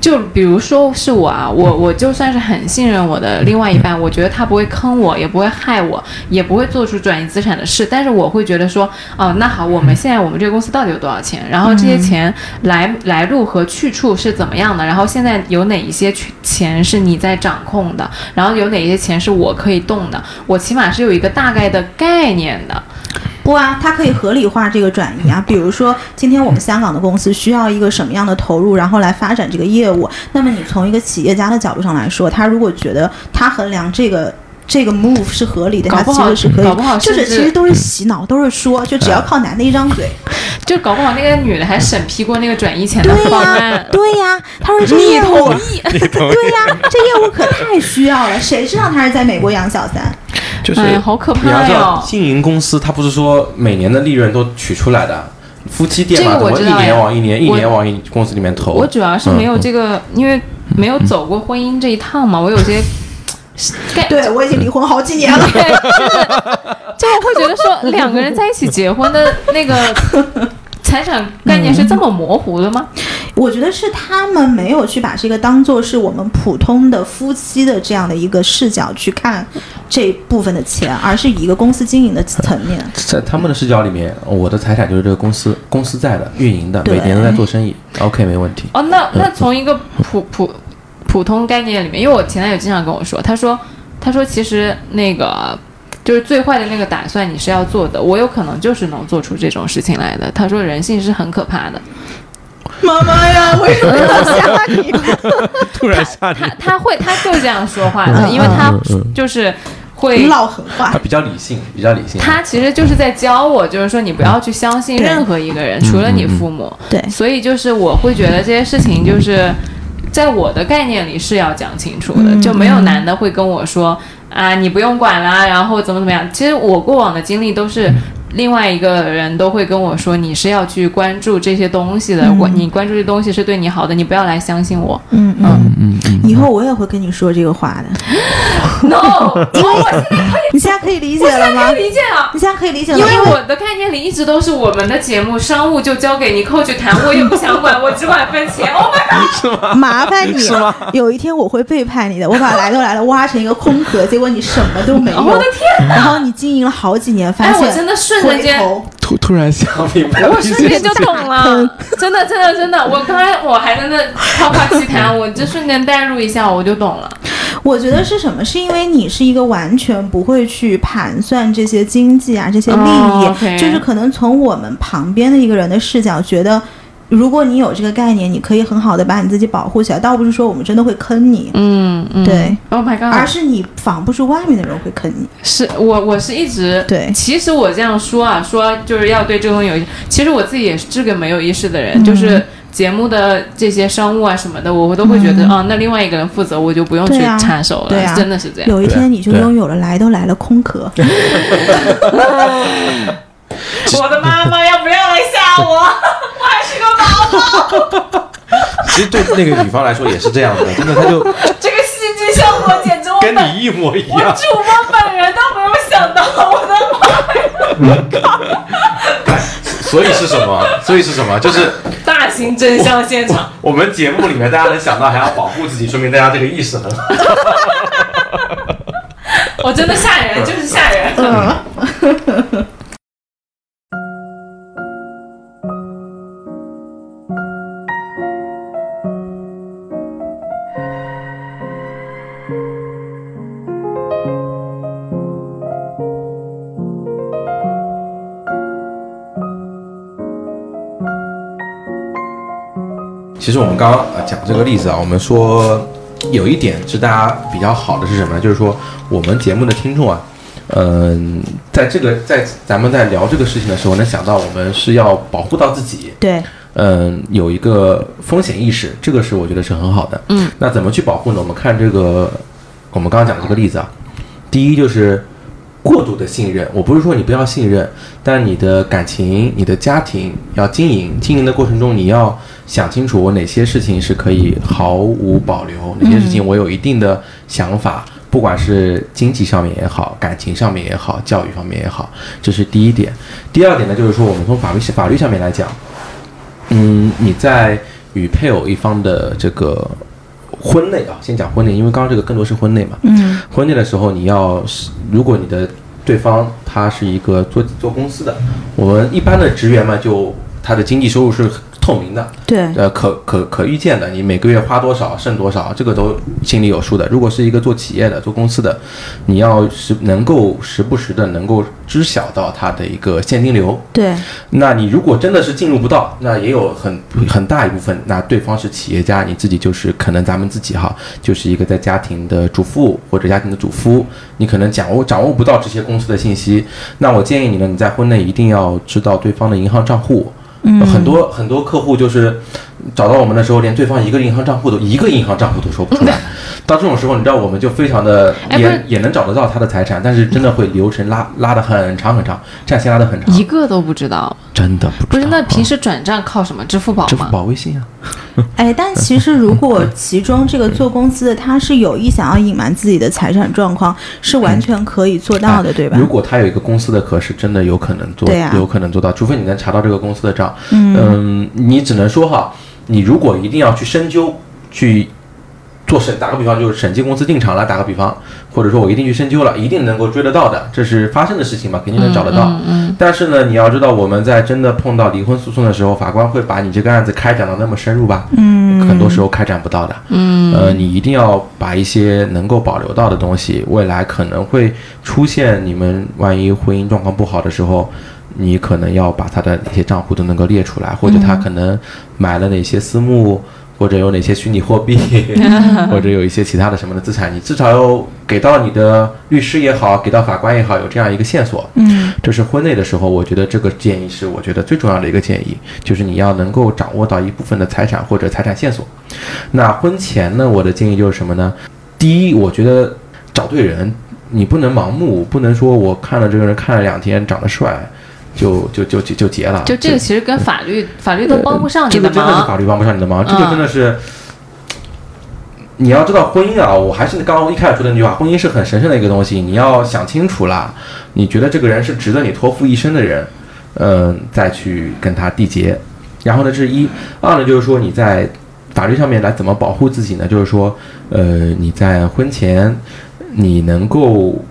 就比如说是我啊，我我就算是很信任我的另外一半，我觉得他不会坑我，也不会害我，也不会做出转移资产的事。但是我会觉得说，哦，那好，我们现在我们这个公司到底有多少钱？然后这些钱来来路和去处是怎么样的？然后现在有哪一些去钱是你在掌控的？然后有哪些钱是我可以动的？我起码是有一个大概的概念的。不啊，它可以合理化这个转移啊。比如说，今天我们香港的公司需要一个什么样的投入，然后来发展这个业务。那么你从一个企业家的角度上来说，他如果觉得他衡量这个。这个 move 是合理的，他搞不好其实是可以，搞不好就是其实都是洗脑，都是说，就只要靠男的一张嘴，就搞不好那个女的还审批过那个转移钱的对呀方案，，对呀，他说这你业务，同意？对呀，这业务可太需要了，谁知道他是在美国养小三？就是哎呀好可怕你要知道，哟经营公司它不是说每年的利润都取出来的，夫妻店嘛，这个怎么一我知道呀年往一年一年往一公司里面投？我主要是没有嗯这个，因为没有走过婚姻这一趟嘛，我有些概 对我已经离婚好几年了。对，就是就我会觉得说两个人在一起结婚的那个财产概念是这么模糊的吗？我觉得是他们没有去把这个当做是我们普通的夫妻的这样的一个视角去看这部分的钱，而是以一个公司经营的层面。在他们的视角里面，我的财产就是这个公司公司在的运营的，每年都在做生意，OK 没问题。哦，那那从一个普普普通概念里面，因为我前男友经常跟我说，他说他说其实那个。就是最坏的那个打算，你是要做的。我有可能就是能做出这种事情来的。他说人性是很可怕的，妈妈呀，为什么要吓你？突然吓你他他会他就是这样说话的，因为他就是会唠狠话他。比较理性，比较理性。他其实就是在教我，就是说你不要去相信任何一个人，除了你父母。对所以就是我会觉得这些事情就是在我的概念里是要讲清楚的，嗯就没有男的会跟我说啊你不用管啦，然后怎么怎么样。其实我过往的经历都是。另外一个人都会跟我说，你是要去关注这些东西的，关、你关注这东西是对你好的，你不要来相信我。嗯嗯，嗯嗯，以后我也会跟你说这个话的。No，因为我 你现在可以理解了吗可以？理解了。你现在可以理解了，因为我的概念里一直都是我们的节目商务就交给你扣去谈，我也不想管，我只管分钱。Oh my god！麻烦你，有一天我会背叛你的。我把来都来了挖成一个空壳，结果你什么都没有。我的天然后你经营了好几年，发哎，现我真的瞬间间，突突然想明白了我瞬间就懂了，真的真的真的，我刚才我还在那夸夸其谈，我就瞬间代入一下，我就懂了。我觉得是什么？是因为你是一个完全不会去盘算这些经济啊、这些利益，就是可能从我们旁边的一个人的视角觉得。如果你有这个概念，你可以很好的把你自己保护起来，倒不是说我们真的会坑你，嗯嗯。对，Oh my god！而是你防不住外面的人会坑你。是我我是一直对。其实我这样说啊，说就是要对这个东西有，其实我自己也是个没有意识的人，就是节目的这些商务啊什么的，我都会觉得、啊，那另外一个人负责，我就不用去插手了，对啊。真的是这样。有一天你就拥有了来都来了空壳。我的妈妈要不要来吓我？我还是个宝宝，其实对那个女方来说也是这样的，真的，她就 这个戏剧效果简直我跟你一模一我样。主播本人都没有想到，我的妈呀！所以是什么？所以是什么？就是大型真相现场。我们节目里面大家能想到还要保护自己，说明大家这个意识很好。我真的吓人，就是吓人。其实我们刚刚呃讲这个例子啊，我们说有一点是大家比较好的是什么呢？就是说我们节目的听众啊，嗯、在这个在咱们在聊这个事情的时候，能想到我们是要保护到自己，对，嗯，有一个风险意识，这个是我觉得是很好的。嗯，那怎么去保护呢？我们看这个，我们刚刚讲的这个例子啊，第一就是过度的信任。我不是说你不要信任，但你的感情、你的家庭要经营，经营的过程中你要想清楚，我哪些事情是可以毫无保留，哪些事情我有一定的想法。不管是经济上面也好，感情上面也好，教育方面也好，这是第一点。第二点呢，就是说我们从法律法律上面来讲，嗯，你在与配偶一方的这个婚内啊，先讲婚内，因为刚刚这个更多是婚内嘛。嗯婚内的时候，你要是如果你的对方他是一个做做公司的，我们一般的职员嘛，就他的经济收入是透明的，对，呃，可可可预见的，你每个月花多少剩多少，这个都心里有数的。如果是一个做企业的、做公司的，你要时能够时不时的能够知晓到它的一个现金流。对，那你如果真的是进入不到，那也有很很大一部分，那对方是企业家，你自己就是可能咱们自己哈，就是一个在家庭的主妇或者家庭的主夫，你可能掌握掌握不到这些公司的信息。那我建议你呢，你在婚内一定要知道对方的银行账户。嗯很多很多客户就是找到我们的时候，连对方一个银行账户都一个银行账户都说不出来。到这种时候，你知道我们就非常的哎也也能找得到他的财产，但是真的会流程拉拉的很长很长，战线拉的很长。一个都不知道，真的不知道不是？那平时时转账靠什么？支付宝支付吗？宝、微信啊，哎，但其实如果其中这个做公司的他是有意想要隐瞒自己的财产状况，是完全可以做到的，对吧如？果他有一个公司的壳是真的有可能做，啊有可能做到，除非你能查到这个公司的账。嗯嗯，你只能说哈，你如果一定要去深究，去做审，打个比方，就是审计公司进场了，打个比方，或者说我一定去深究了，一定能够追得到的，这是发生的事情嘛，肯定能找得到。嗯嗯但是呢，你要知道，我们在真的碰到离婚诉讼的时候，法官会把你这个案子开展到那么深入吧？嗯，很多时候开展不到的。嗯呃，你一定要把一些能够保留到的东西，未来可能会出现你们万一婚姻状况不好的时候，你可能要把他的哪些账户都能够列出来，或者他可能买了哪些私募，或者有哪些虚拟货币，或者有一些其他的什么的资产，你至少要给到你的律师也好，给到法官也好，有这样一个线索。嗯这是婚内的时候，我觉得这个建议是我觉得最重要的一个建议，就是你要能够掌握到一部分的财产或者财产线索。那婚前呢，我的建议就是什么呢？第一，我觉得找对人，你不能盲目，不能说我看了这个人看了两天长得帅，就就就就就结了。就这个其实跟法律法律都帮不上你的个真的是法。律帮不上你的忙，这个嗯真的是。你要知道婚姻啊，我还是刚刚一开始说的那句话，婚姻是很神圣的一个东西，你要想清楚啦。你觉得这个人是值得你托付一生的人，嗯、再去跟他缔结。然后呢，这是一，二呢就是说你在法律上面来怎么保护自己呢？就是说，呃，你在婚前你能够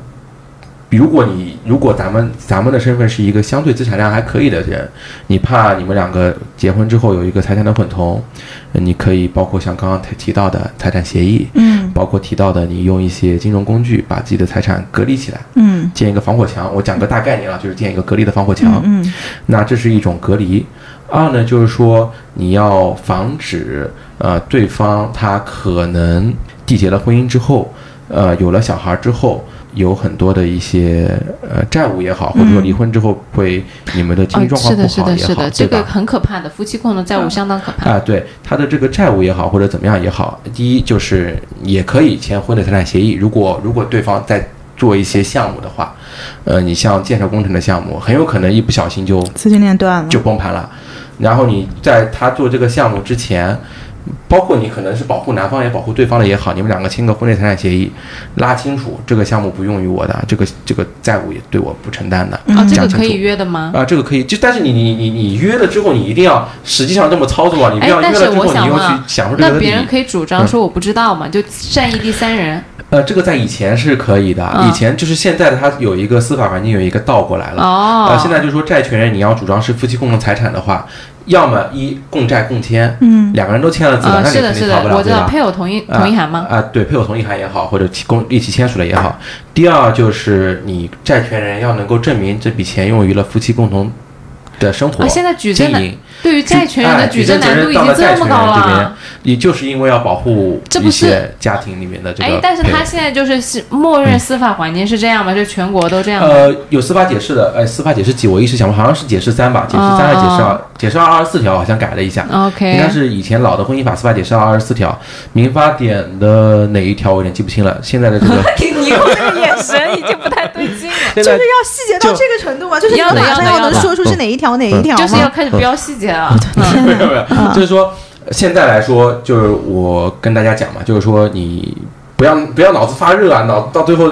如果你如果咱们咱们的身份是一个相对资产量还可以的人，你怕你们两个结婚之后有一个财产的混同，呃你可以包括像刚刚提提到的财产协议，嗯包括提到的你用一些金融工具把自己的财产隔离起来，嗯建一个防火墙。我讲个大概念啊，就是建一个隔离的防火墙。嗯那这是一种隔离。二呢，就是说你要防止呃对方他可能缔结了婚姻之后，呃有了小孩之后。有很多的一些呃债务也好，或者说离婚之后会你们的经济哦，状况不是的，是的，好也好，是的，这个？很可怕的，夫妻共同债务相当可怕。啊，对他的这个债务也好，或者怎么样也好，第一就是也可以签婚内财产协议。如果如果对方在做一些项目的话，呃，你像建设工程的项目，很有可能一不小心就资金链断了，就崩盘了。然后你在他做这个项目之前，包括你可能是保护男方也保护对方的也好，你们两个签个婚内财产协议，拉清楚这个项目不用于我的，这个这个债务也对我不承担的。哦，这个可以约的吗？啊，这个可以，就但是你你你你约了之后，你一定要实际上这么操作啊，你不哎要约了之后你又去享受这个利益。那别人可以主张说我不知道嘛，就善意第三人。呃，这个在以前是可以的，嗯以前就是现在的它有一个司法环境有一个倒过来了。哦，呃，现在就是说债权人你要主张是夫妻共同财产的话，要么一共债共签，嗯两个人都签了字了，啊，那你肯定逃不，了，我知道对吧？配偶同意啊同意函吗？啊，对，配偶同意函也好，或者共一起签署的也好。第二就是你债权人要能够证明这笔钱用于了夫妻共同的生活啊，现在举证难，对于债权人的哎举证难度已经这么高了。，也就是因为要保护一这些家庭里面的这个。哎，但是他现在就是是默认司法环境是这样吗？就全国都这样？呃，有司法解释的，哎，司法解释几我一时想不，好像是解释三吧，解释三还是解释二？解释二二十四条好像改了一下。应该是以前老的婚姻法司法解释二二十四条，民法典的哪一条我有点记不清了。现在的这个 你这个眼神已经不太就是要细节到这个程度吗？就是你要的马上能要的要的说出是哪一条哪一条？就是要开始标细节了。没有没！有，就是说现在来说，就是我跟大家讲嘛，就是说你不要不要脑子发热啊，脑到最后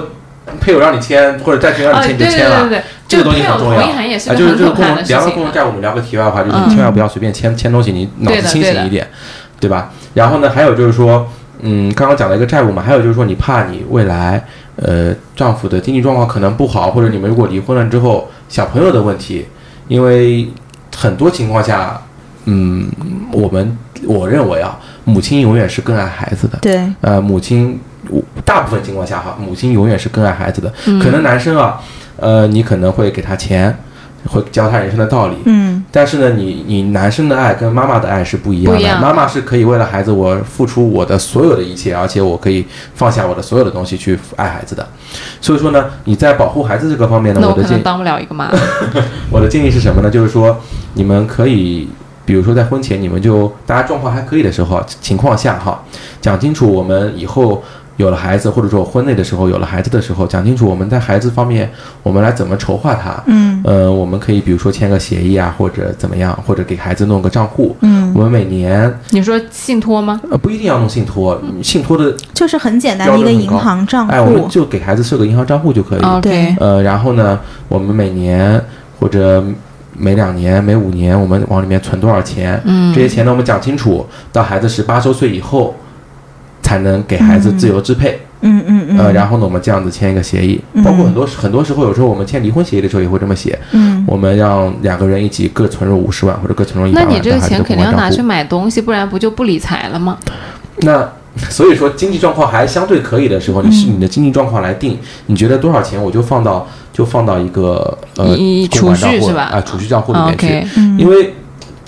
配偶让你签或者债权让啊，你对签就签了。对对对对，这个东西很重要啊，就是啊，就是共同聊个共同。债务，我们聊个题外话，就是嗯你千万不要随便签签东西，你脑子清醒一点，对吧？然后呢，还有就是说，嗯，刚刚讲了一个债务嘛，还有就是说，你怕你未来呃丈夫的经济状况可能不好，或者你们如果离婚了之后小朋友的问题，因为很多情况下，嗯，我们我认为啊，母亲永远是更爱孩子的，对，呃，母亲大部分情况下哈，母亲永远是更爱孩子的。嗯可能男生啊，呃，你可能会给他钱，会教他人生的道理。嗯但是呢，你你男生的爱跟妈妈的爱是不一样的。样妈妈是可以为了孩子我付出我的所有的一切，而且我可以放下我的所有的东西去爱孩子的。所以说呢，你在保护孩子这个方面呢，我的建议当不了一个妈。我的建议是什么呢？就是说，你们可以，比如说在婚前，你们就大家状况还可以的时候情况下哈，讲清楚我们以后有了孩子，或者说婚内的时候有了孩子的时候，讲清楚我们在孩子方面我们来怎么筹划他。嗯呃，我们可以比如说签个协议啊，或者怎么样，或者给孩子弄个账户。嗯，我们每年你说信托吗？呃不一定要弄信托，信托的就是很简单的一个银行账户哎，我们。就给孩子设个银行账户就可以。OK，呃，然后呢，我们每年或者每两年、每五年，我们往里面存多少钱？嗯这些钱呢，我们讲清楚，到孩子十八周岁以后，才能给孩子自由支配。嗯嗯嗯。呃，然后呢，我们这样子签一个协议，嗯包括很多很多时候，有时候我们签离婚协议的时候也会这么写，嗯我们让两个人一起各存入五十万或者各存入一百万，那你这个钱肯定要拿去。买东西，不然不就不理财了吗？那所以说，经济状况还相对可以的时候，你是嗯你的经济状况来定，你觉得多少钱我就放到就放到一个呃储蓄是吧啊，储蓄账户里啊面去。因为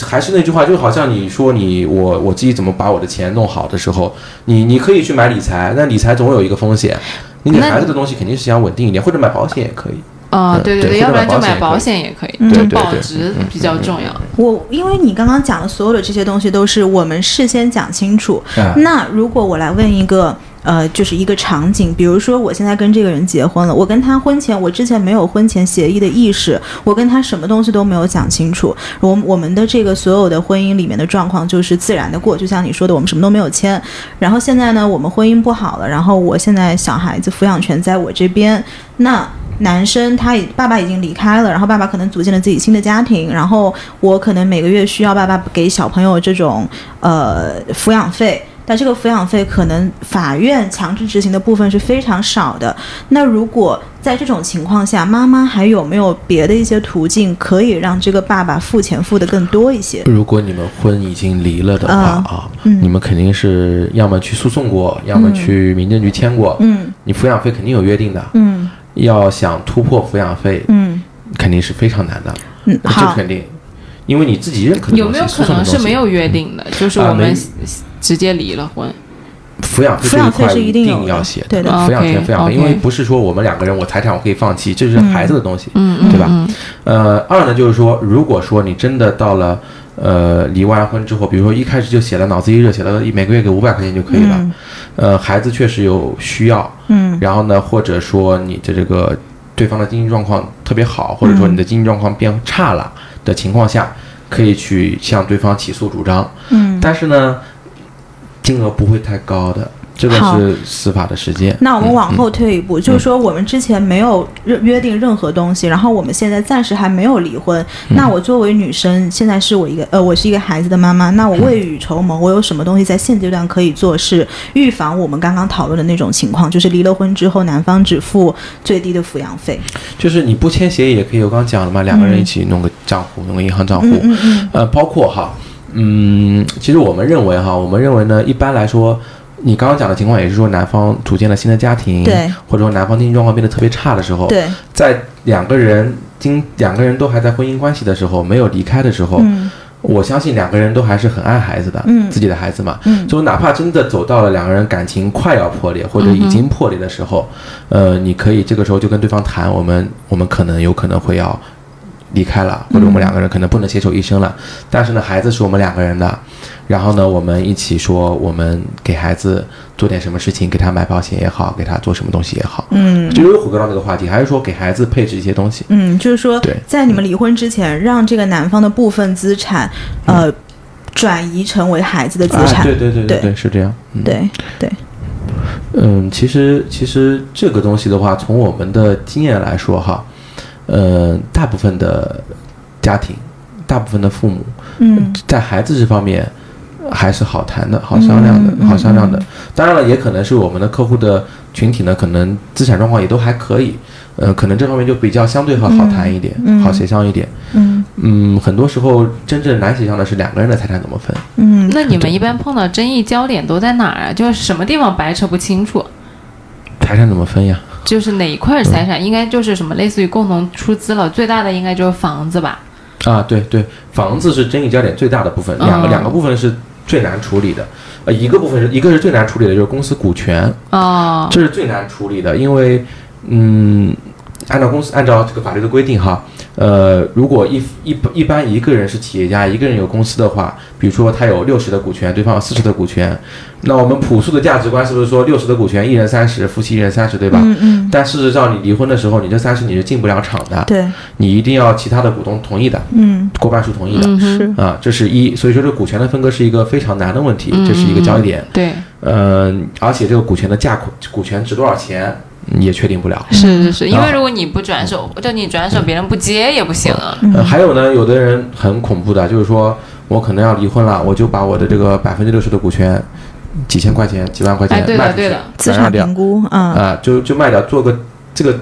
还是那句话，就好像你说你我我自己怎么把我的钱弄好的时候，你你可以去买理财，但理财总有一个风险。你给孩子的东西肯定是想稳定一点，或者买保险也可以。哦，嗯对对对，要不然就买保险也可以，嗯就保值嗯比较重要。我因为你刚刚讲的所有的这些东西都是我们事先讲清楚。嗯那如果我来问一个，呃，就是一个场景，比如说我现在跟这个人结婚了，我跟他婚前，我之前没有婚前协议的意识，我跟他什么东西都没有讲清楚，我我们的这个所有的婚姻里面的状况就是自然的过，就像你说的，我们什么都没有签。然后现在呢，我们婚姻不好了，然后我现在小孩子抚养权在我这边，那。男生他已爸爸已经离开了，然后爸爸可能组建了自己新的家庭，然后我可能每个月需要爸爸给小朋友这种呃抚养费，但这个抚养费可能法院强制执行的部分是非常少的。那如果在这种情况下，妈妈还有没有别的一些途径可以让这个爸爸付钱付的更多一些？如果你们婚已经离了的话啊啊，嗯你们肯定是要么去诉讼过，要么去民政局签过。嗯你抚养费肯定有约定的，嗯要想突破抚养费，嗯肯定是非常难的。嗯，这，肯定，因为你自己认可的有没有可能是没有约？定的？就是我们直接离了婚。抚养费抚养费这一块一是一定要写对的抚养权、抚养费，因为不是说我们两个人我财产我可以放弃，这是孩子的东西，嗯嗯，对吧？嗯呃，二呢就是说，如果说你真的到了呃离完婚之后，比如说一开始就写了脑子一热，写了每个月给五百块钱就可以了，嗯。呃，孩子确实有需要，嗯。然后呢，或者说你的这个对方的经济状况特别好，或者说你的经济状况变差了的情况下，可以去向对方起诉主张。嗯。但是呢，金额不会太高的，这个是司法的实践。那我们往嗯后退一步，就是说我们之前没有约约定任何东西，然后我们现在暂时还没有离婚。嗯那我作为女生，现在是我一个呃，我是一个孩子的妈妈，那我未雨绸缪，我有什么东西在现阶段可以做，是预防我们刚刚讨论的那种情况，就是离了婚之后，男方只付最低的抚养费。就是你不签协议也可以，我刚刚讲了嘛，两个人一起弄个账户，弄个银行账户。呃，包括哈，嗯，其实我们认为哈，我们认为呢，一般来说，你刚刚讲的情况也是说，男方组建了新的家庭，对，或者说男方经济状况变得特别差的时候，对，在两个人经两个人都还在婚姻关系的时候，没有离开的时候，嗯。我相信两个人都还是很爱孩子的，嗯。自己的孩子嘛，嗯。就哪怕真的走到了两个人感情快要破裂或者已经破裂的时候，呃，你可以这个时候就跟对方谈，我们我们可能有可能会要离开了，或者我们两个人可能不能携手一生了，但是呢，孩子是我们两个人的，然后呢，我们一起说，我们给孩子做点什么事情，给他买保险也好，给他做什么东西也好，嗯。就又回归到那个话题，还是说给孩子配置一些东西。嗯，就是说对，在你们离婚之前，让这个男方的部分资产，呃，转移成为孩子的资啊，产。对对对对。对，是这样。嗯、，对对，嗯，其实其实这个东西的话，从我们的经验来说哈，呃，大部分的家庭，大部分的父母，嗯在孩子这方面还是好谈的、好商量的、嗯嗯好商量的。当然了，也可能是我们的客户的群体呢，可能资产状况也都还可以，呃，可能这方面就比较相对好好谈一点，嗯嗯好协商一点。嗯嗯，很多时候真正难协商的是两个人的财产怎么分。嗯，那你们一般碰到争议焦点都在哪儿啊？就是什么地方白扯不清楚？财产怎么分呀？就是哪一块财产应该就是什么类似于共同出资了，最大的应该就是房子吧？啊，对对，房子是争议焦点最大的部分，两个、嗯两个部分是最难处理的，呃，一个部分是一个是最难处理的，就是公司股权，哦，这是最难处理的，因为嗯，按照公司按照这个法律的规定哈，呃，如果一一一般一个人是企业家，一个人有公司的话，比如说他有六十的股权，对方有四十的股权，那我们朴素的价值观是不是说六十的股权一人三十，夫妻一人三十，对吧？嗯嗯，但事实上，你离婚的时候，你这三十你是进不了场的，对，你一定要其他的股东同意的，嗯过半数同意的。嗯，是，啊，这是一，所以说这个股权的分割是一个非常难的问题，这是一个焦点。对，嗯、而且这个股权的价，股权值多少钱嗯也确定不了。是是是，因啊为如果你不转手，就你转手，别人不接也不行啊。还有呢，有的人很恐怖的，就是说我可能要离婚了，我就把我的这个百分之六十的股权，几千块钱、几万块钱哎对的卖出去，对的资转让掉产评估，嗯啊、就就卖掉，做个这个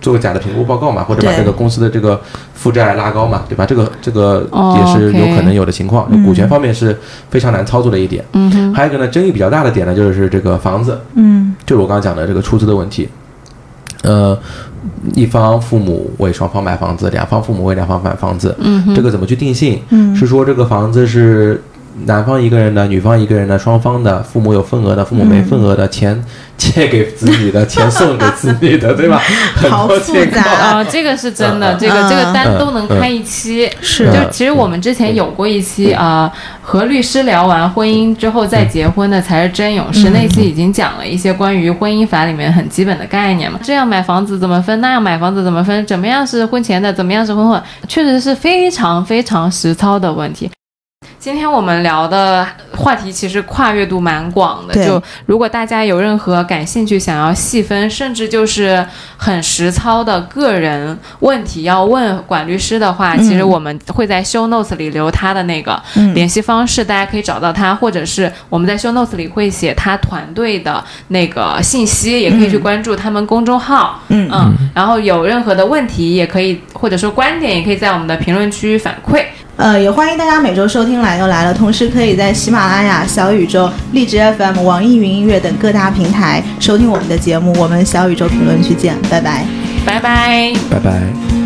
做个假的评估报告嘛，或者把这个公司的这个负债拉高嘛，对吧？这个这个哦也是有可能有的情况。嗯股权方面是非常难操作的一点。嗯，还有一个呢，争议比较大的点呢，就是这个房子，嗯就是我刚刚讲的这个出资的问题。呃，一方父母为双方买房子，两方父母为两方买房子，嗯，这个怎么去定性？嗯，是说这个房子是男方一个人的，女方一个人的，双方的，父母有份额的，父母没份额的，钱 借给子女的，钱送给子女的，对吧？很好复。杂啊，这个是真的，嗯这个这个单嗯都能开一期。是就其实我们之前有过一期啊、和律师聊完婚姻之后再结婚的才是真勇士。嗯那期已经讲了一些关于婚姻法里面很基本的概念嘛。这样买房子怎么分？那样买房子怎么分？怎么样是婚前的？怎么样是婚后？确实是非常非常实操的问题。今天我们聊的话题其实跨越度蛮广的，就如果大家有任何感兴趣、想要细分，甚至就是很实操的个人问题要问管律师的话，嗯其实我们会在 show notes 里留他的那个嗯联系方式，大家可以找到他，或者是我们在 show notes 里会写他团队的那个信息，也可以去嗯关注他们公众号。嗯嗯，然后有任何的问题也可以，或者说观点也可以在我们的评论区反馈。呃，也欢迎大家每周收听《来都来了》，同时可以在喜马拉雅、小宇宙、荔枝 FM、网易云音乐等各大平台收听我们的节目。我们小宇宙评论区见，拜拜。拜拜。拜拜。